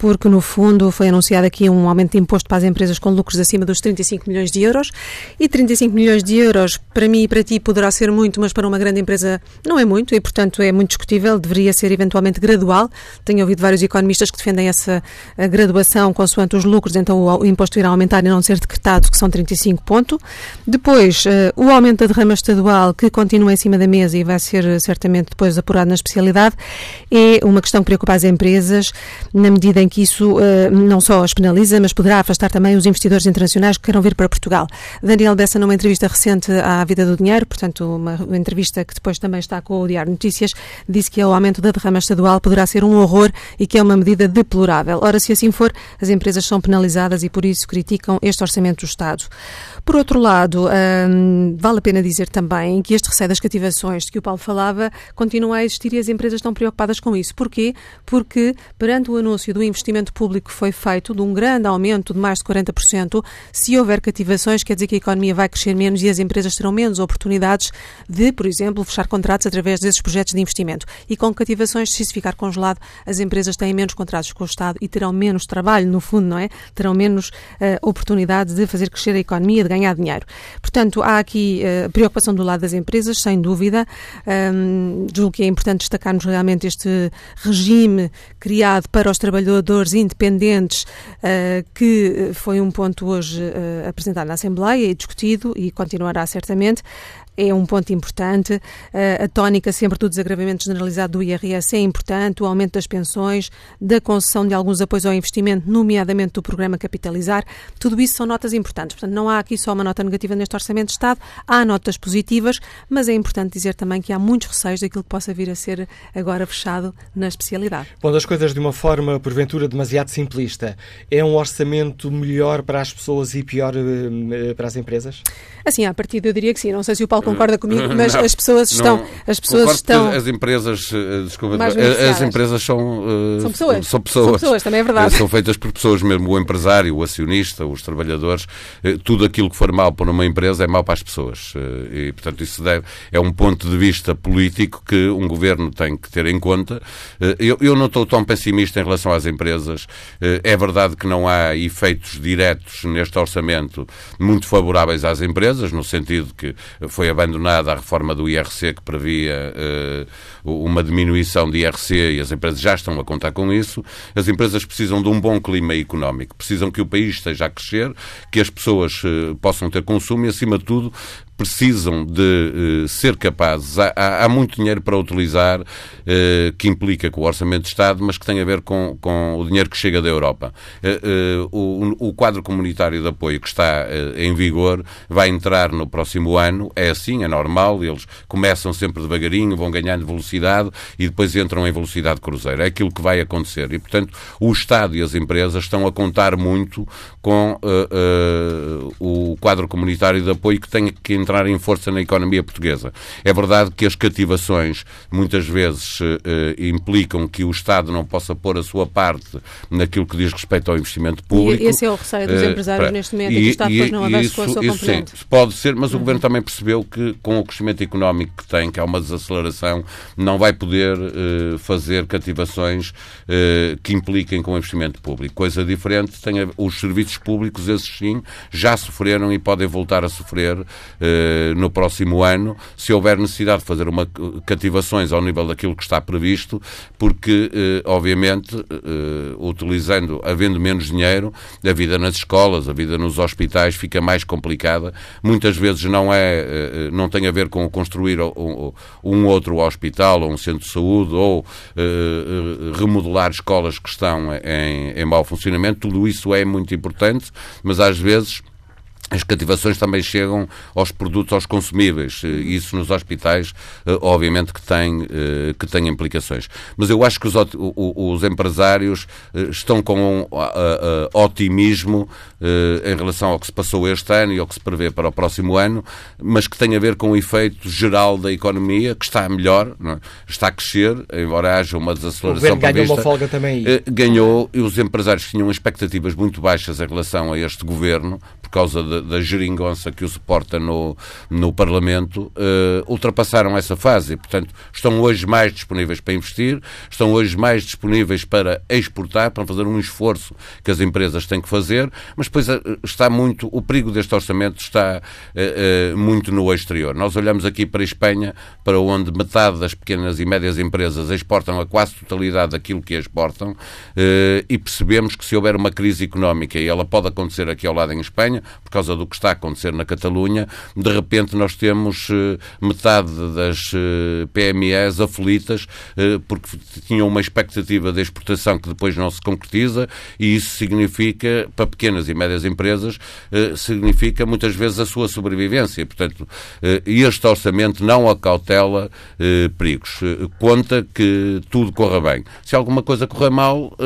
porque no fundo foi anunciado aqui um aumento de imposto para as empresas com lucros acima dos 35 milhões de euros e 35 milhões de euros para mim e para ti poderá ser muito, mas para uma grande empresa não é muito e portanto é muito discutível, deveria ser eventualmente gradual. Tenho ouvido vários economistas que defendem essa graduação consoante os lucros, então o, imposto irá aumentar e não ser decretado, que são 35 pontos. Depois, uh, o aumento da derrama estadual, que continua em cima da mesa e vai ser eh, certamente depois apurado na especialidade, é uma questão que preocupa as empresas, na medida em que isso uh, não só as penaliza, mas poderá afastar também os investidores internacionais que queiram vir para Portugal. Daniel Bessa, numa entrevista recente à Vida do Dinheiro, portanto, uma, entrevista que depois também está com o Diário Notícias, disse que o aumento da derrama estadual poderá ser um horror e que é uma medida deplorável. Ora, se assim for, as empresas são penalizadas e por isso criticam este orçamento do Estado. Por outro lado, hum, vale a pena dizer também que este receio das cativações de que o Paulo falava continua a existir e as empresas estão preocupadas com isso. Porquê? Porque perante o anúncio do investimento público que foi feito, de um grande aumento de mais de 40%, se houver cativações, quer dizer que a economia vai crescer menos e as empresas terão menos oportunidades de, por exemplo, fechar contratos através desses projetos de investimento. E com cativações, se isso ficar congelado, as empresas têm menos contratos com o Estado e terão menos trabalho, no fundo, não é? Terão menos uh, oportunidades de fazer crescer a economia, de ganhar dinheiro. Portanto, há aqui uh, preocupação do lado das empresas, sem dúvida. Um, julgo que é importante destacarmos realmente este regime criado para os trabalhadores independentes, uh, que foi um ponto hoje uh, apresentado na Assembleia e discutido e continuará certamente é um ponto importante. A tónica sempre do desagravamento generalizado do IRS é importante, o aumento das pensões, da concessão de alguns apoios ao investimento, nomeadamente do programa Capitalizar. Tudo isso são notas importantes. Portanto, não há aqui só uma nota negativa neste Orçamento de Estado, há notas positivas, mas é importante dizer também que há muitos receios daquilo que possa vir a ser agora fechado na especialidade. Pondo as coisas de uma forma, porventura, demasiado simplista, é um orçamento melhor para as pessoas e pior eh, para as empresas? Assim, a partir eu diria que sim. Não sei se o Paulo concorda comigo, mas não, as pessoas estão. Não, as pessoas estão. As empresas, eh, desculpa, as empresas são, uh, são, pessoas. são pessoas. São pessoas, também é verdade. São feitas por pessoas mesmo, o empresário, o acionista, os trabalhadores, tudo aquilo que for mal para uma empresa é mal para as pessoas. E, portanto, isso deve, é um ponto de vista político que um governo tem que ter em conta. Eu, eu não estou tão pessimista em relação às empresas. É verdade que não há efeitos diretos neste orçamento muito favoráveis às empresas, no sentido que foi abandonada a reforma do IRC que previa uh, uma diminuição de IRC e as empresas já estão a contar com isso. As empresas precisam de um bom clima económico, precisam que o país esteja a crescer, que as pessoas uh, possam ter consumo e, acima de tudo, precisam de uh, ser capazes. Há, há, há, muito dinheiro para utilizar uh, que implica com o Orçamento de Estado, mas que tem a ver com, com o dinheiro que chega da Europa. Uh, o, o, quadro comunitário de apoio que está em vigor vai entrar no próximo ano. É assim, é normal. Eles começam sempre devagarinho, vão ganhando velocidade e depois entram em velocidade cruzeiro. É aquilo que vai acontecer. E, portanto, o Estado e as empresas estão a contar muito com o quadro comunitário de apoio que tem que entrar em força na economia portuguesa. É verdade que as cativações muitas vezes eh, implicam que o Estado não possa pôr a sua parte naquilo que diz respeito ao investimento público. E esse é o receio dos eh, empresários neste momento, e, que o Estado depois não avance com a sua isso. Sim, pode ser, mas uhum. o Governo também percebeu que com o crescimento económico que tem, que há uma desaceleração, não vai poder uh, fazer cativações uh, que impliquem com o investimento público. Coisa diferente, tem a, os serviços públicos, esses sim, já sofreram e podem voltar a sofrer eh, no próximo ano, se houver necessidade de fazer uma cativações ao nível daquilo que está previsto, porque, eh, obviamente, eh, utilizando, havendo menos dinheiro, a vida nas escolas, a vida nos hospitais fica mais complicada. Muitas vezes não é, não tem a ver com construir um outro hospital ou um centro de saúde ou remodelar escolas que estão em, em mau funcionamento. Tudo isso é muito importante, mas às vezes as cativações também chegam aos produtos, aos consumíveis. Isso nos hospitais, eh, obviamente, que tem, eh, que tem implicações. Mas eu acho que os, os empresários eh, estão com um otimismo em relação ao que se passou este ano e ao que se prevê para o próximo ano, mas que tem a ver com o efeito geral da economia, que está melhor, é? está a crescer, embora haja uma desaceleração. O ganhou uma folga também. Ganhou, e os empresários tinham expectativas muito baixas em relação a este governo, causa de, da geringonça que o suporta no, no Parlamento, uh, ultrapassaram essa fase e, portanto, estão hoje mais disponíveis para investir, estão hoje mais disponíveis para exportar, para fazer um esforço que as empresas têm que fazer, mas depois uh, está muito, o perigo deste orçamento está uh, muito no exterior. Nós olhamos aqui para a Espanha, para onde metade das pequenas e médias empresas exportam a quase totalidade daquilo que exportam e percebemos que se houver uma crise económica, e ela pode acontecer aqui ao lado em Espanha, por causa do que está a acontecer na Catalunha, de repente nós temos eh, metade das eh, PMEs aflitas eh, porque tinham uma expectativa de exportação que depois não se concretiza e isso significa, para pequenas e médias empresas, significa muitas vezes a sua sobrevivência. Portanto, este orçamento não acautela perigos. Conta que tudo corra bem. Se alguma coisa correr mal,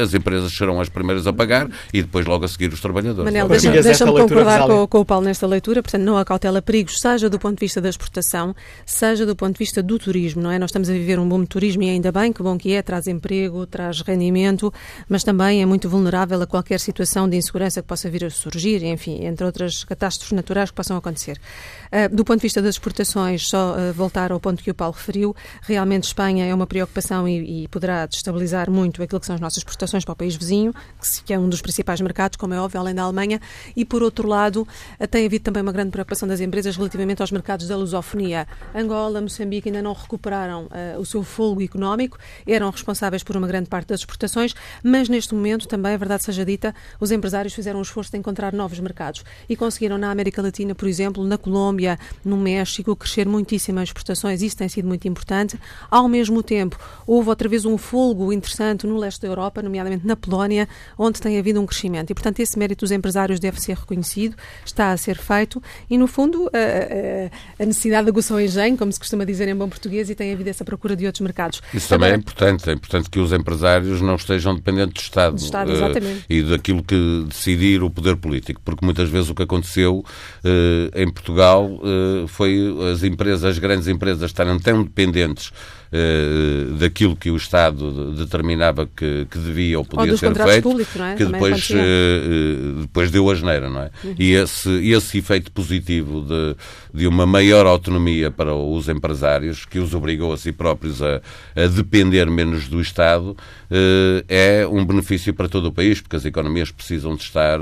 as empresas serão as primeiras a pagar e depois logo a seguir os trabalhadores. Manel, deixa-me deixa concordar com, com, o Paulo nesta leitura, portanto, não acautela perigos, seja do ponto de vista da exportação, seja do ponto de vista do turismo, não é? Nós estamos a viver um bom turismo e ainda bem, que bom que é, traz emprego, traz rendimento, mas também é muito vulnerável a qualquer situação de insegurança que possa vir a surgir, enfim, entre outras catástrofes naturais que possam acontecer. Uh, do ponto de vista das exportações, só uh, voltar ao ponto que o Paulo referiu, realmente Espanha é uma preocupação e, e, poderá destabilizar muito aquilo que são as nossas exportações para o país vizinho, que, que é um dos principais mercados, como é óbvio, além da Alemanha, e por outro lado, uh, tem havido também uma grande preocupação das empresas relativamente aos mercados da lusofonia. Angola, Moçambique ainda não recuperaram o seu fogo económico, eram responsáveis por uma grande parte das exportações, mas neste momento, também, a verdade seja dita, os empresários fizeram um esforço de encontrar novos mercados e conseguiram na América Latina, por exemplo, na Colômbia, Colômbia, no México, crescer muitíssimo as exportações, isso tem sido muito importante. Ao mesmo tempo, houve outra vez um folgo interessante no leste da Europa, nomeadamente na Polónia, onde tem havido um crescimento. E, portanto, esse mérito dos empresários deve ser reconhecido, está a ser feito e, no fundo, a, a necessidade de aguçou engenho, como se costuma dizer em bom português, e tem havido essa procura de outros mercados. Isso também é importante, é importante que os empresários não estejam dependentes do Estado, do Estado uh, e daquilo que decidir o poder político, porque muitas vezes o que aconteceu uh, em Portugal uh, foi as empresas, as grandes empresas estarem tão dependentes uh, daquilo que o Estado determinava que, que devia ou podia ou ser feito, é? que depois, uh, depois deu a geneira, não é? Uhum. E esse, esse efeito positivo de, de uma maior autonomia para os empresários, que os obrigou a si próprios a, a depender menos do Estado, uh, é um benefício para todo o país, porque as economias precisam de estar,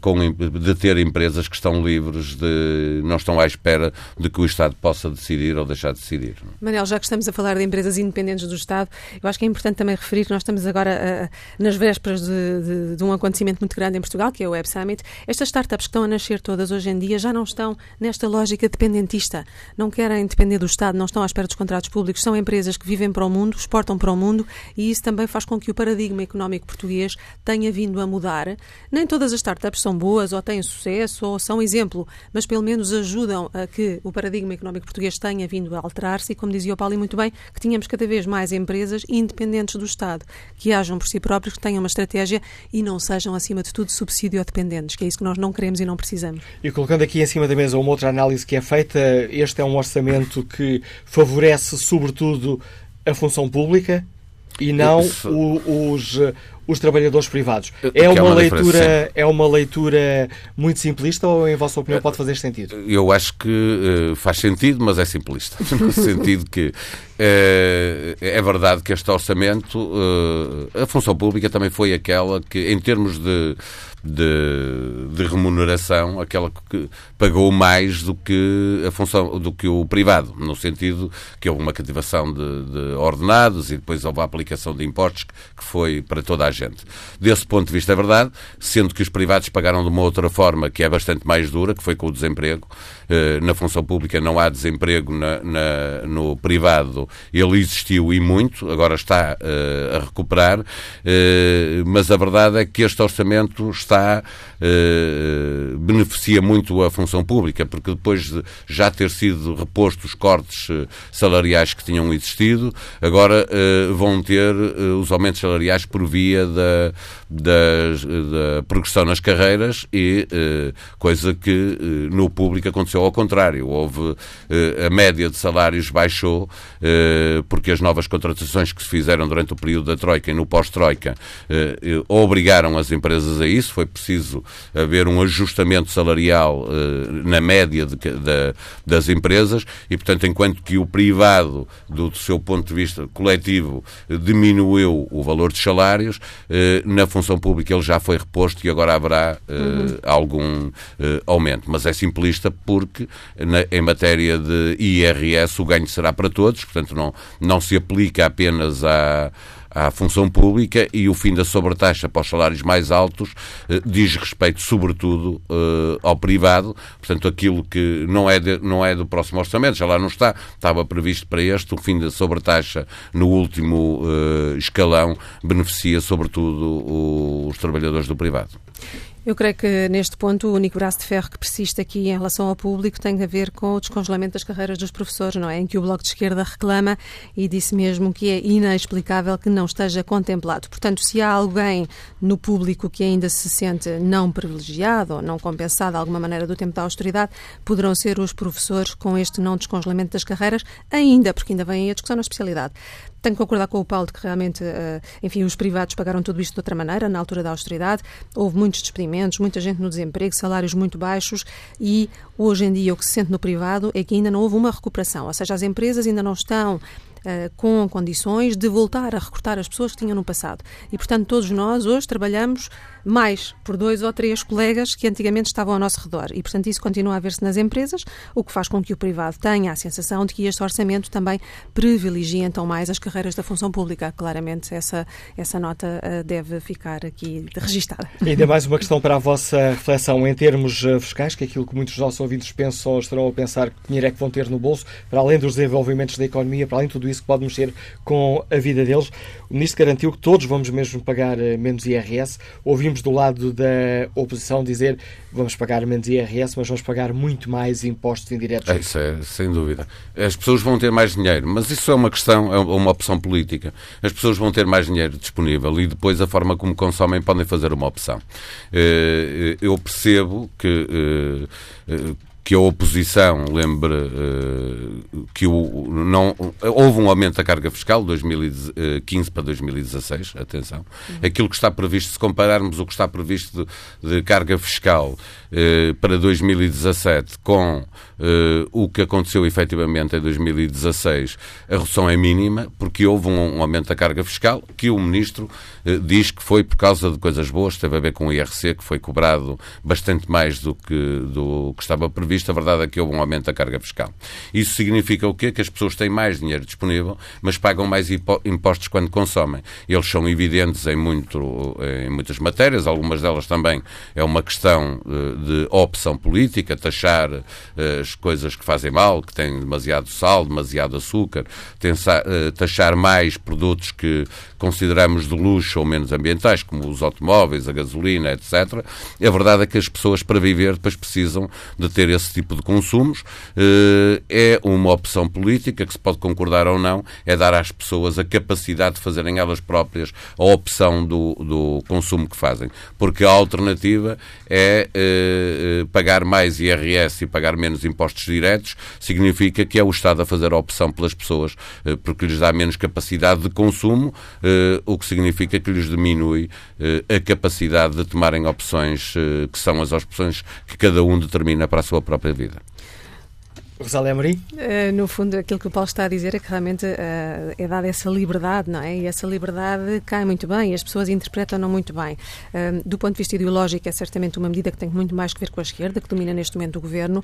com, de ter empresas que estão livres, de, não estão à espera de que o Estado possa decidir ou deixar de decidir. Manel, já que estamos a falar de empresas independentes do Estado, eu acho que é importante também referir que nós estamos agora uh, nas vésperas de, de, de, um acontecimento muito grande em Portugal, que é o Web Summit. Estas startups que estão a nascer todas hoje em dia já não estão nesta lógica dependentista. Não querem depender do Estado, não estão à espera dos contratos públicos. São empresas que vivem para o mundo, exportam para o mundo e isso também faz com que o paradigma económico português tenha vindo a mudar. Nem todas as startups são boas ou têm sucesso ou são exemplo, mas pelo menos ajudam a que o paradigma económico português tenha vindo a alterar-se e, como dizia o Paulo muito bem, que tínhamos cada vez mais empresas independentes do Estado, que hajam por si próprios, que tenham uma estratégia e não sejam, acima de tudo, subsídio dependentes, que é isso que nós não queremos e não precisamos. E colocando aqui em cima da mesa uma outra análise que é feita, este é um orçamento que favorece, sobretudo, a função pública e não o, os, os trabalhadores privados. É, é uma, uma leitura é uma leitura muito simplista ou, em vossa opinião, pode fazer sentido? Eu acho que uh, faz sentido, mas é simplista. No sentido que uh, é verdade que este orçamento, uh, a função pública também foi aquela que, em termos de de, de, remuneração, aquela que pagou mais do que a função do que o privado, no sentido que houve uma cativação de, de ordenados e depois houve a aplicação de impostos que foi para toda a gente. Desse ponto de vista é verdade, sendo que os privados pagaram de uma outra forma que é bastante mais dura, que foi com o desemprego. Eh, na função pública não há desemprego na, na, no privado, ele existiu e muito, agora está uh, a recuperar, uh, mas a verdade é que este orçamento está faire uh, beneficia muito a função pública, porque depois de já ter sido reposto os cortes salariais que tinham existido, agora vão ter os aumentos salariais por via da, da, da progressão nas carreiras e coisa que no público aconteceu ao contrário. Houve a média de salários baixou porque as novas contratações que se fizeram durante o período da Troika e no pós-Troika eh, eh, obrigaram as empresas a isso. Foi preciso haver um ajustamento salarial eh, na média de, de, das empresas e, portanto, enquanto que o privado, do, do seu ponto de vista coletivo, diminuiu o valor dos salários, eh, na função pública ele já foi reposto e agora haverá eh, uhum. algum aumento. Mas é simplista porque, na, em matéria de IRS, o ganho será para todos, portanto, não, não se aplica apenas à, à função pública e o fim da sobretaxa para os salários mais altos eh, diz respeito, sobretudo, eh, ao privado. Portanto, aquilo que não é, de, não é do próximo orçamento, já lá não está, estava previsto para este, o fim da sobretaxa no último eh, escalão beneficia, sobretudo, os trabalhadores do privado. Eu creio que neste ponto o único braço de ferro que persiste aqui em relação ao público tem a ver com o descongelamento das carreiras dos professores, não é? Em que o Bloco de Esquerda reclama e disse mesmo que é inexplicável que não esteja contemplado. Portanto, se há alguém no público que ainda se sente não privilegiado ou não compensado de alguma maneira do tempo da austeridade, poderão ser os professores com este não descongelamento das carreiras, ainda, porque ainda vem a discussão na especialidade. Tenho que concordar com o Paulo de que realmente, eh, enfim, os privados pagaram tudo isto de outra maneira, na altura da austeridade. Houve muitos despedimentos, muita gente no desemprego, salários muito baixos e hoje em dia o que se sente no privado é que ainda não houve uma recuperação, ou seja, as empresas ainda não estão uh, com condições de voltar a recrutar as pessoas que tinham no passado. E, portanto, todos nós hoje trabalhamos mais por dois ou três colegas que antigamente estavam ao nosso redor. E, portanto, isso continua a ver-se nas empresas, o que faz com que o privado tenha a sensação de que este orçamento também privilegia então mais as carreiras da função pública. Claramente, essa, essa nota uh, deve ficar aqui registada. E ainda mais uma questão para a vossa reflexão em termos uh, fiscais, que é aquilo que muitos dos nossos ouvintes pensam ou estarão a pensar que dinheiro é que vão ter no bolso, para além dos desenvolvimentos da economia, para além de tudo isso que pode mexer com a vida deles. O Ministro garantiu que todos vamos mesmo pagar uh, menos IRS. Ouvimos ouvimos do lado da oposição dizer vamos pagar menos IRS, mas vamos pagar muito mais impostos indiretos. É, isso é, sem dúvida. As pessoas vão ter mais dinheiro, mas isso é uma questão, é uma opção política. As pessoas vão ter mais dinheiro disponível e depois a forma como consomem podem fazer uma opção. Eh, eu percebo que eh, que a oposição lembre uh, que o, não, houve um aumento da carga fiscal de 2015 para 2016, atenção. Uhum. Aquilo que está previsto, se compararmos o que está previsto de, de carga fiscal para 2017 com uh, o que aconteceu efetivamente em 2016, a redução é mínima, porque houve um, um aumento da carga fiscal que o Ministro diz que foi por causa de coisas boas, teve a ver com o IRC, que foi cobrado bastante mais do que, do que estava previsto a verdade é que houve um aumento da carga fiscal. Isso significa o quê? Que as pessoas têm mais dinheiro disponível, mas pagam mais impostos quando consomem. Eles são evidentes em, muito, em muitas matérias, algumas delas também é uma questão eh, de opção política, taxar eh, as coisas que fazem mal, que têm demasiado sal, demasiado açúcar, eh, taxar mais produtos que consideramos de luxo ou menos ambientais, como os automóveis, a gasolina, etc. A verdade é que as pessoas, para viver, depois precisam de ter esse tipo de consumos. Eh, é uma opção política que se pode concordar ou não, é dar às pessoas a capacidade de fazerem elas próprias a opção do, do consumo que fazem. Porque a alternativa é pagar mais IRS e pagar menos impostos diretos, significa que é o Estado a fazer a opção pelas pessoas, eh, porque lhes dá menos capacidade de consumo, o que significa que lhes diminui a capacidade de tomarem opções que são as opções que cada um determina para a sua própria vida. Rosália Amorim? Uh, no fundo, aquilo que o Paulo está a dizer é que realmente uh, é dada essa liberdade, não é? E essa liberdade cai muito bem, as pessoas interpretam-no muito bem. Uh, do ponto de vista ideológico, é certamente uma medida que tem muito mais que ver com a esquerda, que domina neste momento o governo.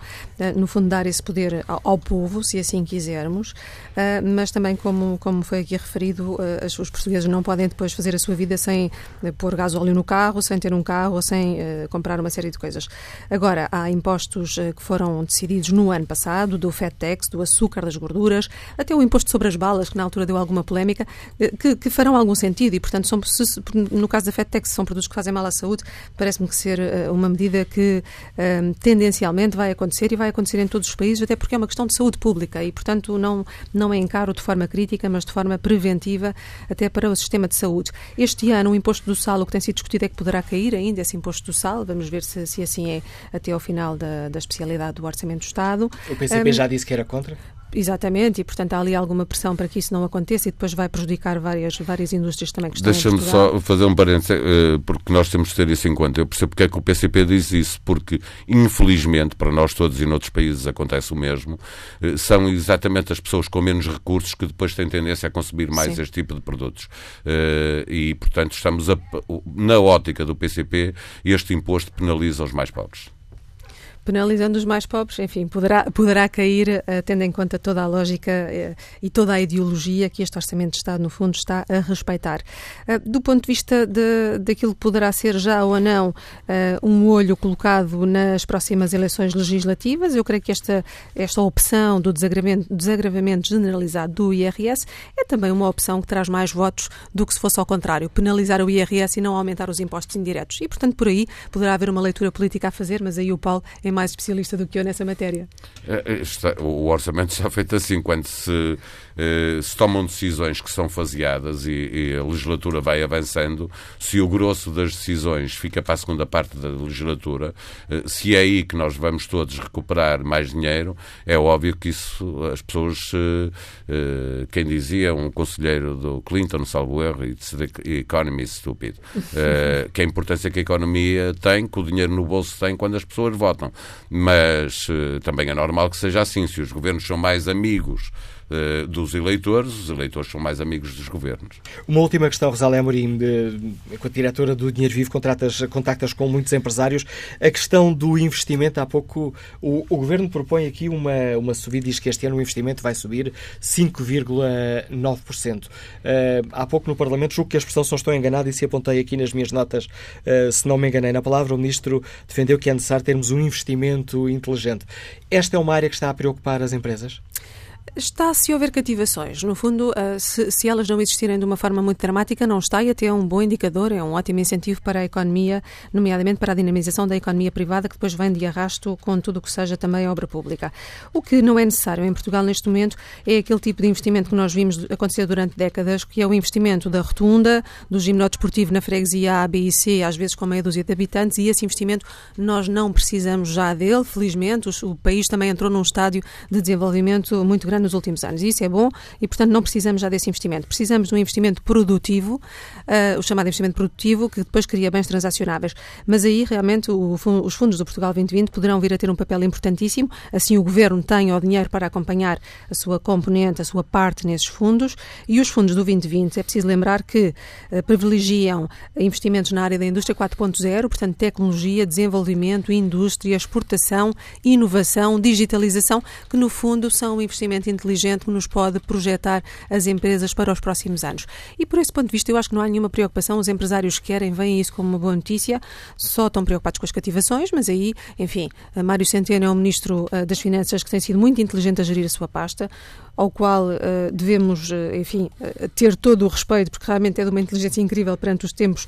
no fundo, dar esse poder ao, ao povo, se assim quisermos. mas também, como, como foi aqui referido, os portugueses não podem depois fazer a sua vida sem pôr gasóleo no carro, sem ter um carro ou sem comprar uma série de coisas. Agora, há impostos que foram decididos no ano passado do fat tax, do açúcar, das gorduras, até o imposto sobre as balas, que na altura deu alguma polémica, eh, que, que farão algum sentido e, portanto, são, se, no caso da fat tax, são produtos que fazem mal à saúde, parece-me que ser eh, uma medida que um, tendencialmente vai acontecer e vai acontecer em todos os países, até porque é uma questão de saúde pública e, portanto, não, não é encaro de forma crítica, mas de forma preventiva até para o sistema de saúde. Este ano, o imposto do sal, o que tem sido discutido é que poderá cair ainda esse imposto do sal, vamos ver se, se assim é até ao final da, da especialidade do Orçamento do Estado. O PCP um, já disse que era contra? Exatamente, e portanto há ali alguma pressão para que isso não aconteça e depois vai prejudicar várias, várias indústrias também que estão Deixa-me só fazer um parênteses, eh, porque nós temos de ter isso em conta. Eu percebo porque é que o PCP diz isso, porque infelizmente, para nós todos e noutros países acontece o mesmo, eh, são exatamente as pessoas com menos recursos que depois têm tendência a consumir mais Sim. este tipo de produtos. Eh, e portanto estamos a, na ótica do PCP, este imposto penaliza os mais pobres penalizando os mais pobres, enfim, poderá, poderá cair, uh, tendo em conta toda a lógica uh, e toda a ideologia que este Orçamento de Estado, no fundo, está a respeitar. Uh, do ponto de vista de, daquilo que poderá ser já ou não um olho colocado nas próximas eleições legislativas, eu creio que esta, esta opção do desagravamento, desagravamento generalizado do IRS é também uma opção que traz mais votos do que se fosse ao contrário, penalizar o IRS e não aumentar os impostos indiretos. E, portanto, por aí poderá haver uma leitura política a fazer, mas aí o Paulo mais especialista do que eu nessa matéria. É, é, o orçamento está feito assim, quando se se tomam decisões que são faseadas e, e, a legislatura vai avançando, se o grosso das decisões fica para a segunda parte da legislatura, eh, se é aí que nós vamos todos recuperar mais dinheiro, é óbvio que isso as pessoas, eh, quem dizia, um conselheiro do Clinton, salvo erro, e the economy stupid, que a importância que a economia tem, que o dinheiro no bolso tem quando as pessoas votam. Mas também é normal que seja assim, se os governos são mais amigos eh, dos eleitores, os eleitores são mais amigos dos governos. Uma última questão, Rosália Amorim, enquanto diretora do Dinheiro Vivo, contratas, contactas com muitos empresários. A questão do investimento, há pouco o, o Governo propõe aqui uma, uma subida, diz que este ano o investimento vai subir 5,9%. Uh, eh, há pouco no Parlamento, julgo que a expressão só estou enganado e se apontei aqui nas minhas notas, uh, se não me enganei na palavra, o Ministro defendeu que é necessário termos um investimento inteligente. Esta é uma área que está a preocupar as empresas? Está se houver cativações. No fundo, eh, se, elas não existirem de uma forma muito dramática, não está e até é um bom indicador, é um ótimo incentivo para a economia, nomeadamente para a dinamização da economia privada, que depois vem de arrasto com tudo o que seja também obra pública. O que não é necessário em Portugal neste momento é aquele tipo de investimento que nós vimos acontecer durante décadas, que é o investimento da rotunda, do gimnasio desportivo na freguesia A, B e C, às vezes com meia dúzia de habitantes, e esse investimento nós não precisamos já dele, felizmente. O, o país também entrou num estádio de desenvolvimento muito grande nos últimos anos. E isso é bom e, portanto, não precisamos já desse investimento. Precisamos de um investimento produtivo, uh, o chamado investimento produtivo, que depois cria bens transacionáveis. Mas aí, realmente, o, os fundos do Portugal 2020 poderão vir a ter um papel importantíssimo. Assim, o Governo tem o dinheiro para acompanhar a sua componente, a sua parte nesses fundos. E os fundos do 2020, é preciso lembrar que uh, privilegiam investimentos na área da indústria 4.0, portanto, tecnologia, desenvolvimento, indústria, exportação, inovação, digitalização, que no fundo são um inteligente que nos pode projetar as empresas para os próximos anos. E por esse ponto de vista, eu acho que não há nenhuma preocupação. Os empresários querem, veem isso como uma boa notícia, só estão preocupados com as cativações, mas aí, enfim, Mário Centeno é o Ministro eh, das Finanças que tem sido muito inteligente a gerir a sua pasta ao qual uh, devemos, uh, enfim, uh, ter todo o respeito, porque realmente é de uma inteligência incrível perante os tempos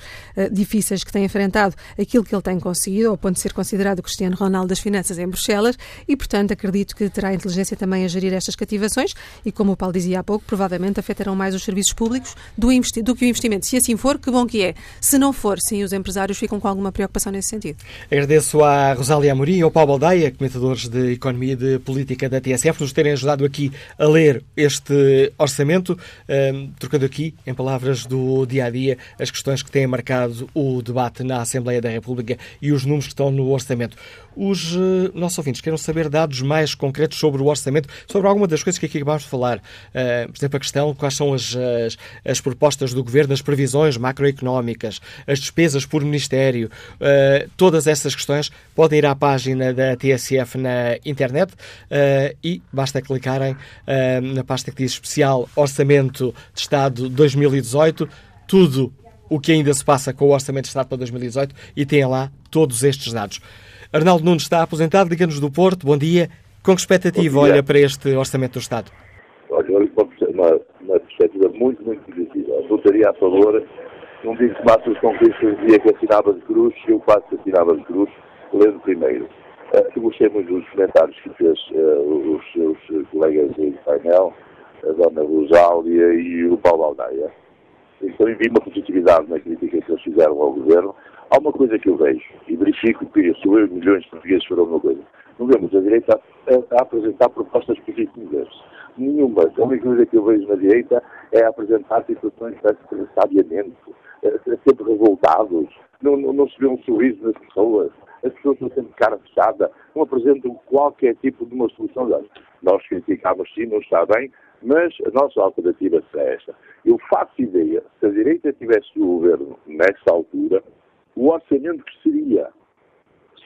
difíceis que tem enfrentado, aquilo que ele tem conseguido, ao ponto de ser considerado Cristiano Ronaldo das finanças em Bruxelas, e, portanto, acredito que terá inteligência também a gerir estas cativações e, como o Paulo dizia há pouco, provavelmente afetarão mais os serviços públicos do, do que o investimento. Se assim for, que bom que é. Se não for, sim, os empresários ficam com alguma preocupação nesse sentido. Agradeço à Rosália Amorim e ao Paulo Baldaia, comentadores de Economia e de Política da TSF, nos terem ajudado aqui a ler este orçamento, um, trocando aqui, em palavras do dia a dia, as questões que têm marcado o debate na Assembleia da República e os números que estão no orçamento. Os uh, nossos ouvintes querem saber dados mais concretos sobre o orçamento, sobre alguma das coisas que aqui acabámos de falar. Uh, por exemplo, a questão quais são as, as, as, propostas do Governo, as previsões macroeconómicas, as despesas por Ministério, uh, todas essas questões podem ir à página da TSF na internet e basta clicarem na pasta que diz especial Orçamento de Estado 2018, tudo o que ainda se passa com o Orçamento de Estado para 2018 e tem lá todos estes dados. Arnaldo Nunes está aposentado, liga-nos do Porto. Bom dia. Com que expectativa olha para este Orçamento do Estado? Olha, uma, uma perspectiva muito, muito positiva. Votaria a favor. Não digo que Márcio Conquista dizia que assinava de cruz, eu quase assinava de cruz, lendo primeiro. Uh, gostei muito dos comentários que fez uh, os seus colegas do painel, a Dona Rosália e o Paulo Aldaia. Então, vi uma positividade na crítica que eles fizeram ao Governo Há uma coisa que eu vejo e verifico que sou eu milhões de portugueses foram uma coisa. Não vemos a direita a, a apresentar propostas positivas. Nenhuma. A única coisa que eu vejo na direita é apresentar situações de sabiamente, é, sempre revoltados, não, não, não se vê um sorriso nas pessoas, as pessoas estão sempre de cara fechada, não apresentam qualquer tipo de uma solução. Nós criticamos sim, não está bem, mas a nossa alternativa é esta. Eu faço ideia, se a direita tivesse o governo nesta altura, o orçamento que seria.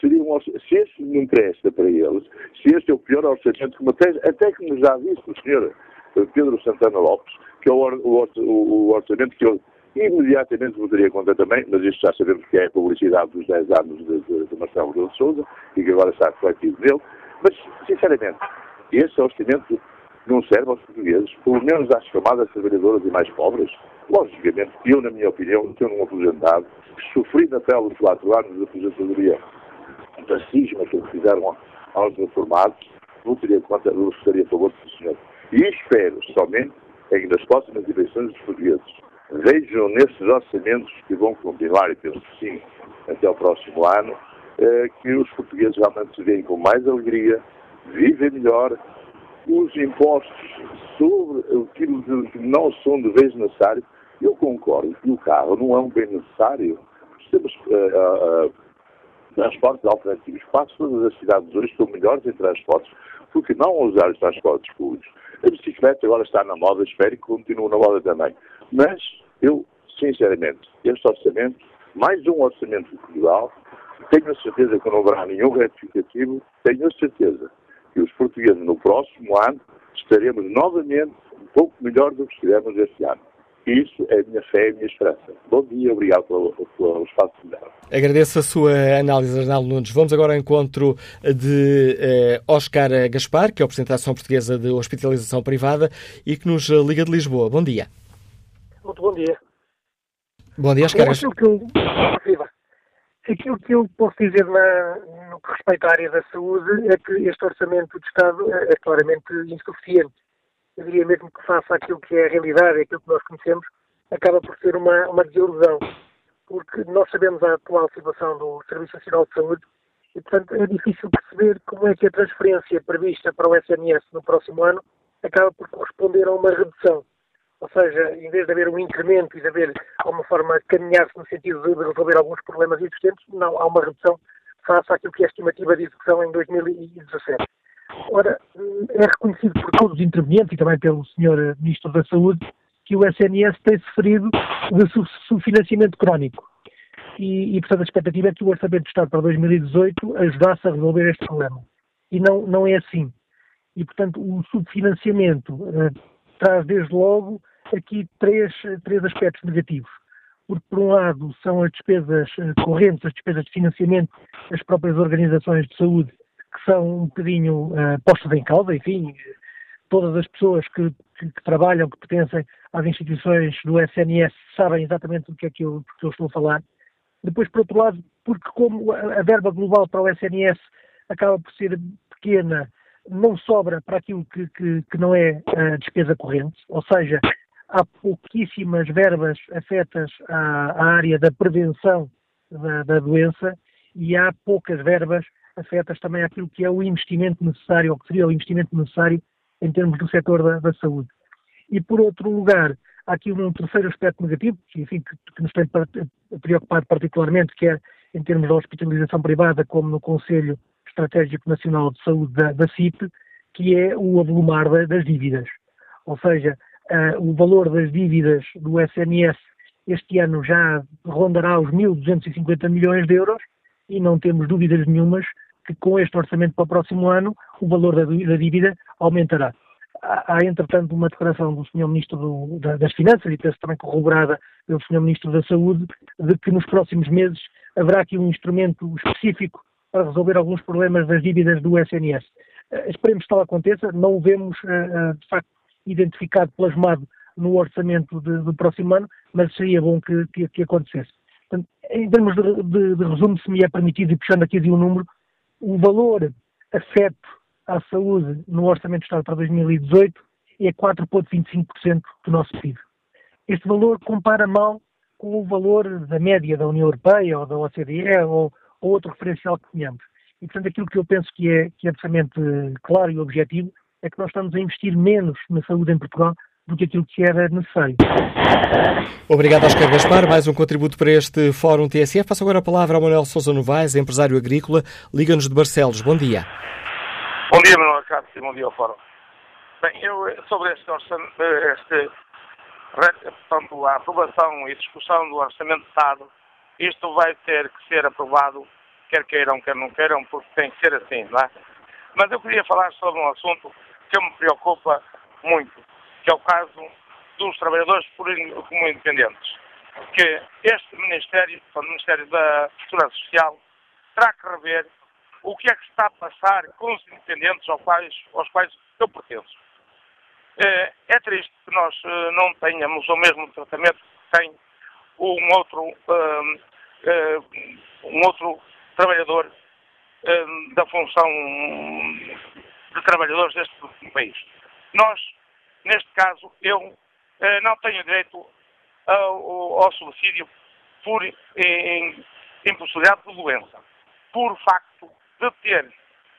seria um orçamento, se este não presta para eles, se este é o pior orçamento, como até, até que nos já disse o senhor eh, Pedro Santana Lopes, que é o, o, o orçamento que eu imediatamente votaria contra também, mas isto já sabemos que é a publicidade dos 10 anos de, de, de Marcelo Rebelo de Souza e que agora está refletido nele. Mas, sinceramente, esse orçamento não serve aos portugueses, pelo menos às camadas trabalhadoras e mais pobres. Logicamente, eu, na minha opinião, sendo um aposentado, sofri na pele os quatro anos de aposentadoria da cisma que fizeram aos reformados, não teria conta, eu estaria a favor do senhor. E espero somente é que nas próximas eleições dos portugueses vejam nesses orçamentos que vão continuar, e penso que sim, até o próximo ano, eh, que os portugueses realmente se veem com mais alegria, vivem melhor, os impostos sobre aquilo que não são de vez necessários, eu concordo que o carro não é um bem necessário. Temos uh, uh, transportes alternativos. Quase todas as cidades hoje estão melhores em transportes porque não usar os transportes públicos. A bicicleta agora está na moda, espero que continue na moda também. Mas eu, sinceramente, este orçamento, mais um orçamento de Portugal, tenho a certeza que não haverá nenhum retificativo, tenho a certeza que os portugueses no próximo ano estaremos novamente um pouco melhor do que estivemos este ano. Isso é a minha fé e a minha esperança. Bom dia, obrigado pelo, pelo espaço que me deram. Agradeço a sua análise, Arnaldo Nunes. Vamos agora ao encontro de eh, Oscar Gaspar, que é o Presidente da Ação Portuguesa de Hospitalização Privada e que nos liga de Lisboa. Bom dia. Muito bom dia. Bom dia, Oscar. Aquilo que eu, aquilo que eu posso dizer na, no que respeita à área da saúde é que este orçamento de Estado é, é claramente insuficiente eu diria mesmo que face àquilo que é a realidade, aquilo que nós conhecemos, acaba por ser uma, uma desilusão, porque nós sabemos a atual situação do Serviço Nacional de Saúde e, portanto, é difícil perceber como é que a transferência prevista para o SNS no próximo ano acaba por corresponder a uma redução. Ou seja, em vez de haver um incremento e de haver alguma forma de caminhar-se no sentido de resolver alguns problemas existentes, não, há uma redução face àquilo que é a estimativa de execução em 2017. Ora, é reconhecido por todos os intervenientes e também pelo Sr. Ministro da Saúde que o SNS tem sofrido de subfinanciamento crónico. E, e, portanto, a expectativa é que o Orçamento de Estado para 2018 ajudasse a resolver este problema. E não, não é assim. E, portanto, o subfinanciamento uh, traz, desde logo, aqui três, três aspectos negativos. Porque, por um lado, são as despesas uh, correntes, as despesas de financiamento das próprias organizações de saúde são um bocadinho uh, postas em causa, enfim, todas as pessoas que, que, que, trabalham, que pertencem às instituições do SNS sabem exatamente do que é que eu, que eu estou a falar. Depois, por outro lado, porque como a, verba global para o SNS acaba por ser pequena, não sobra para aquilo que, que, que não é a despesa corrente, ou seja, há pouquíssimas verbas afetas à, à área da prevenção da, da, doença e há poucas verbas afetas também àquilo que é o investimento necessário, ou que seria o investimento necessário em termos do setor da, da saúde. E, por outro lugar, há aqui um terceiro aspecto negativo, que, enfim, que, que nos tem preocupado particularmente, que é em termos da hospitalização privada, como no Conselho Estratégico Nacional de Saúde da, da CIP, que é o avolumar das dívidas. Ou seja, uh, o valor das dívidas do SNS este ano já rondará os 1.250 milhões de euros e não temos dúvidas nenhumas que com este orçamento para o próximo ano o valor da, da dívida aumentará. Há, entretanto, uma declaração do Sr. Ministro do, da, das Finanças, e penso também corroborada pelo Sr. Ministro da Saúde, de que nos próximos meses haverá aqui um instrumento específico para resolver alguns problemas das dívidas do SNS. Uh, esperemos que tal aconteça, não o vemos, uh, de facto, identificado, plasmado no orçamento de, do próximo ano, mas seria bom que, que, que acontecesse. Portanto, em termos de, de, de, resumo, se me é permitido, e puxando aqui de um número, o valor afeto à saúde no Orçamento de Estado para 2018 é 4,25% do nosso PIB. Este valor compara mal com o valor da média da União Europeia ou da OCDE ou, ou outro referencial que tenhamos. E, portanto, aquilo que eu penso que é, que é absolutamente claro e objetivo é que nós estamos a investir menos na saúde em Portugal do que aquilo que era necessário. Obrigado, Oscar Gaspar. Mais um contributo para este Fórum TSF. Passo agora a palavra ao Manuel Sousa Novaes, empresário agrícola, Liga-nos de Barcelos. Bom dia. Bom dia, Manuel Carlos, e bom dia ao Fórum. Bem, eu, sobre este orçamento, este, portanto, a aprovação e discussão do Orçamento de Estado, isto vai ter que ser aprovado, quer queiram, quer não queiram, porque tem que ser assim, não é? Mas eu queria falar sobre um assunto que me preocupa muito, que é o caso dos trabalhadores como independentes. Que este Ministério, o Ministério da Segurança Social, terá que rever o que é que está a passar com os independentes aos quais, aos quais eu pertenço. É, é triste que nós eh, não tenhamos o mesmo tratamento que tem um outro, um, um outro trabalhador um, da função de trabalhadores deste país. Nós, neste caso, eu uh, não tenho direito ao, ao subsídio por impossibilidade de doença, por facto de ter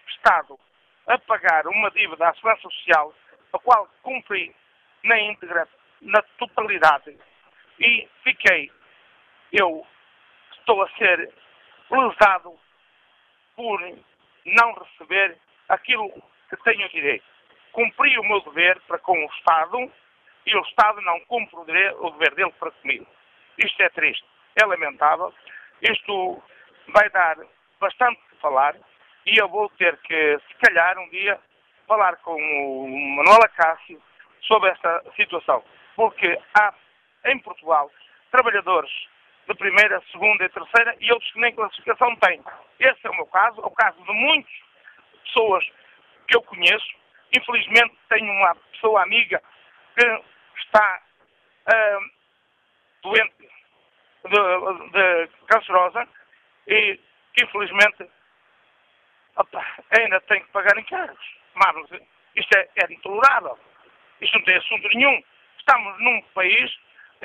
estado a pagar uma dívida à Segurança Social, a qual cumpri na íntegra, na totalidade, e fiquei, eu estou a ser lesado por não receber aquilo que tenho direito. Cumpri o meu dever para com o Estado e o Estado não cumpre o, dever, dele para comigo. Isto é triste, é lamentável. Isto vai dar bastante que falar e eu vou ter que, se calhar, um dia falar com o Manuel Acácio sobre esta situação. Porque há em Portugal trabalhadores de primeira, segunda e terceira e outros que nem classificação têm. Esse é o meu caso, é o caso de muitas pessoas que eu conheço. Infelizmente tenho uma pessoa amiga que está uh, doente de, de, cancerosa e que infelizmente opa, ainda tem que pagar encargos. Mas isto é, é intolerável. Isto não tem assunto nenhum. Estamos num país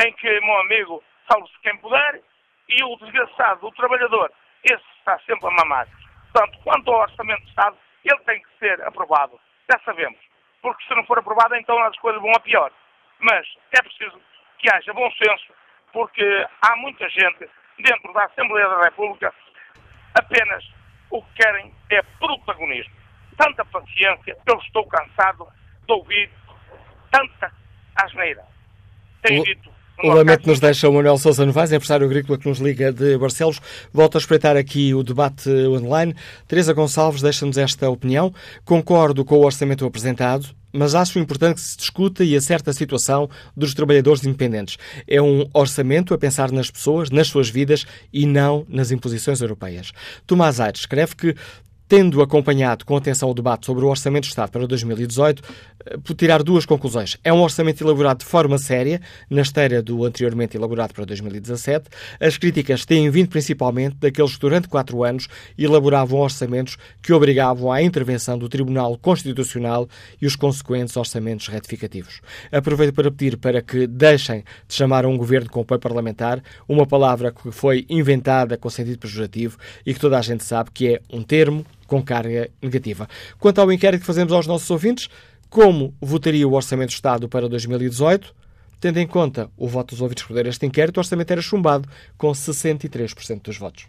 em que, meu amigo, salve-se quem puder, e o desgraçado, o trabalhador, esse está sempre a mamar. Portanto, quanto ao Orçamento de Estado, ele tem que ser aprovado. Já sabemos. Porque se não for aprovado, então as coisas vão a pior. Mas é preciso que haja bom senso, porque há muita gente dentro da Assembleia da República apenas o que querem é protagonismo. Tanta paciência, eu estou cansado de ouvir tanta asneira. Tenho dito o lamento nos deixa o Manuel Sousa Novaes, empresário agrícola que nos liga de Barcelos. Volto a espreitar aqui o debate online. Teresa Gonçalves deixa-nos esta opinião. Concordo com o orçamento apresentado, mas acho importante que se discuta e acerte a situação dos trabalhadores independentes. É um orçamento a pensar nas pessoas, nas suas vidas e não nas imposições europeias. Tomás Aires escreve que tendo acompanhado com atenção o debate sobre o Orçamento de Estado para 2018, eh, por tirar duas conclusões. É um orçamento elaborado de forma séria, na esteira do anteriormente elaborado para 2017. As críticas têm vindo principalmente daqueles que durante quatro anos elaboravam orçamentos que obrigavam à intervenção do Tribunal Constitucional e os consequentes orçamentos retificativos. Aproveito para pedir para que deixem de chamar a um governo com apoio parlamentar uma palavra que foi inventada com sentido pejorativo e que toda a gente sabe que é um termo com carga negativa. Quanto ao inquérito que fazemos aos nossos ouvintes, como votaria o Orçamento de Estado para 2018? Tendo em conta o voto dos ouvintes que este inquérito, o orçamento era chumbado com 63% dos votos.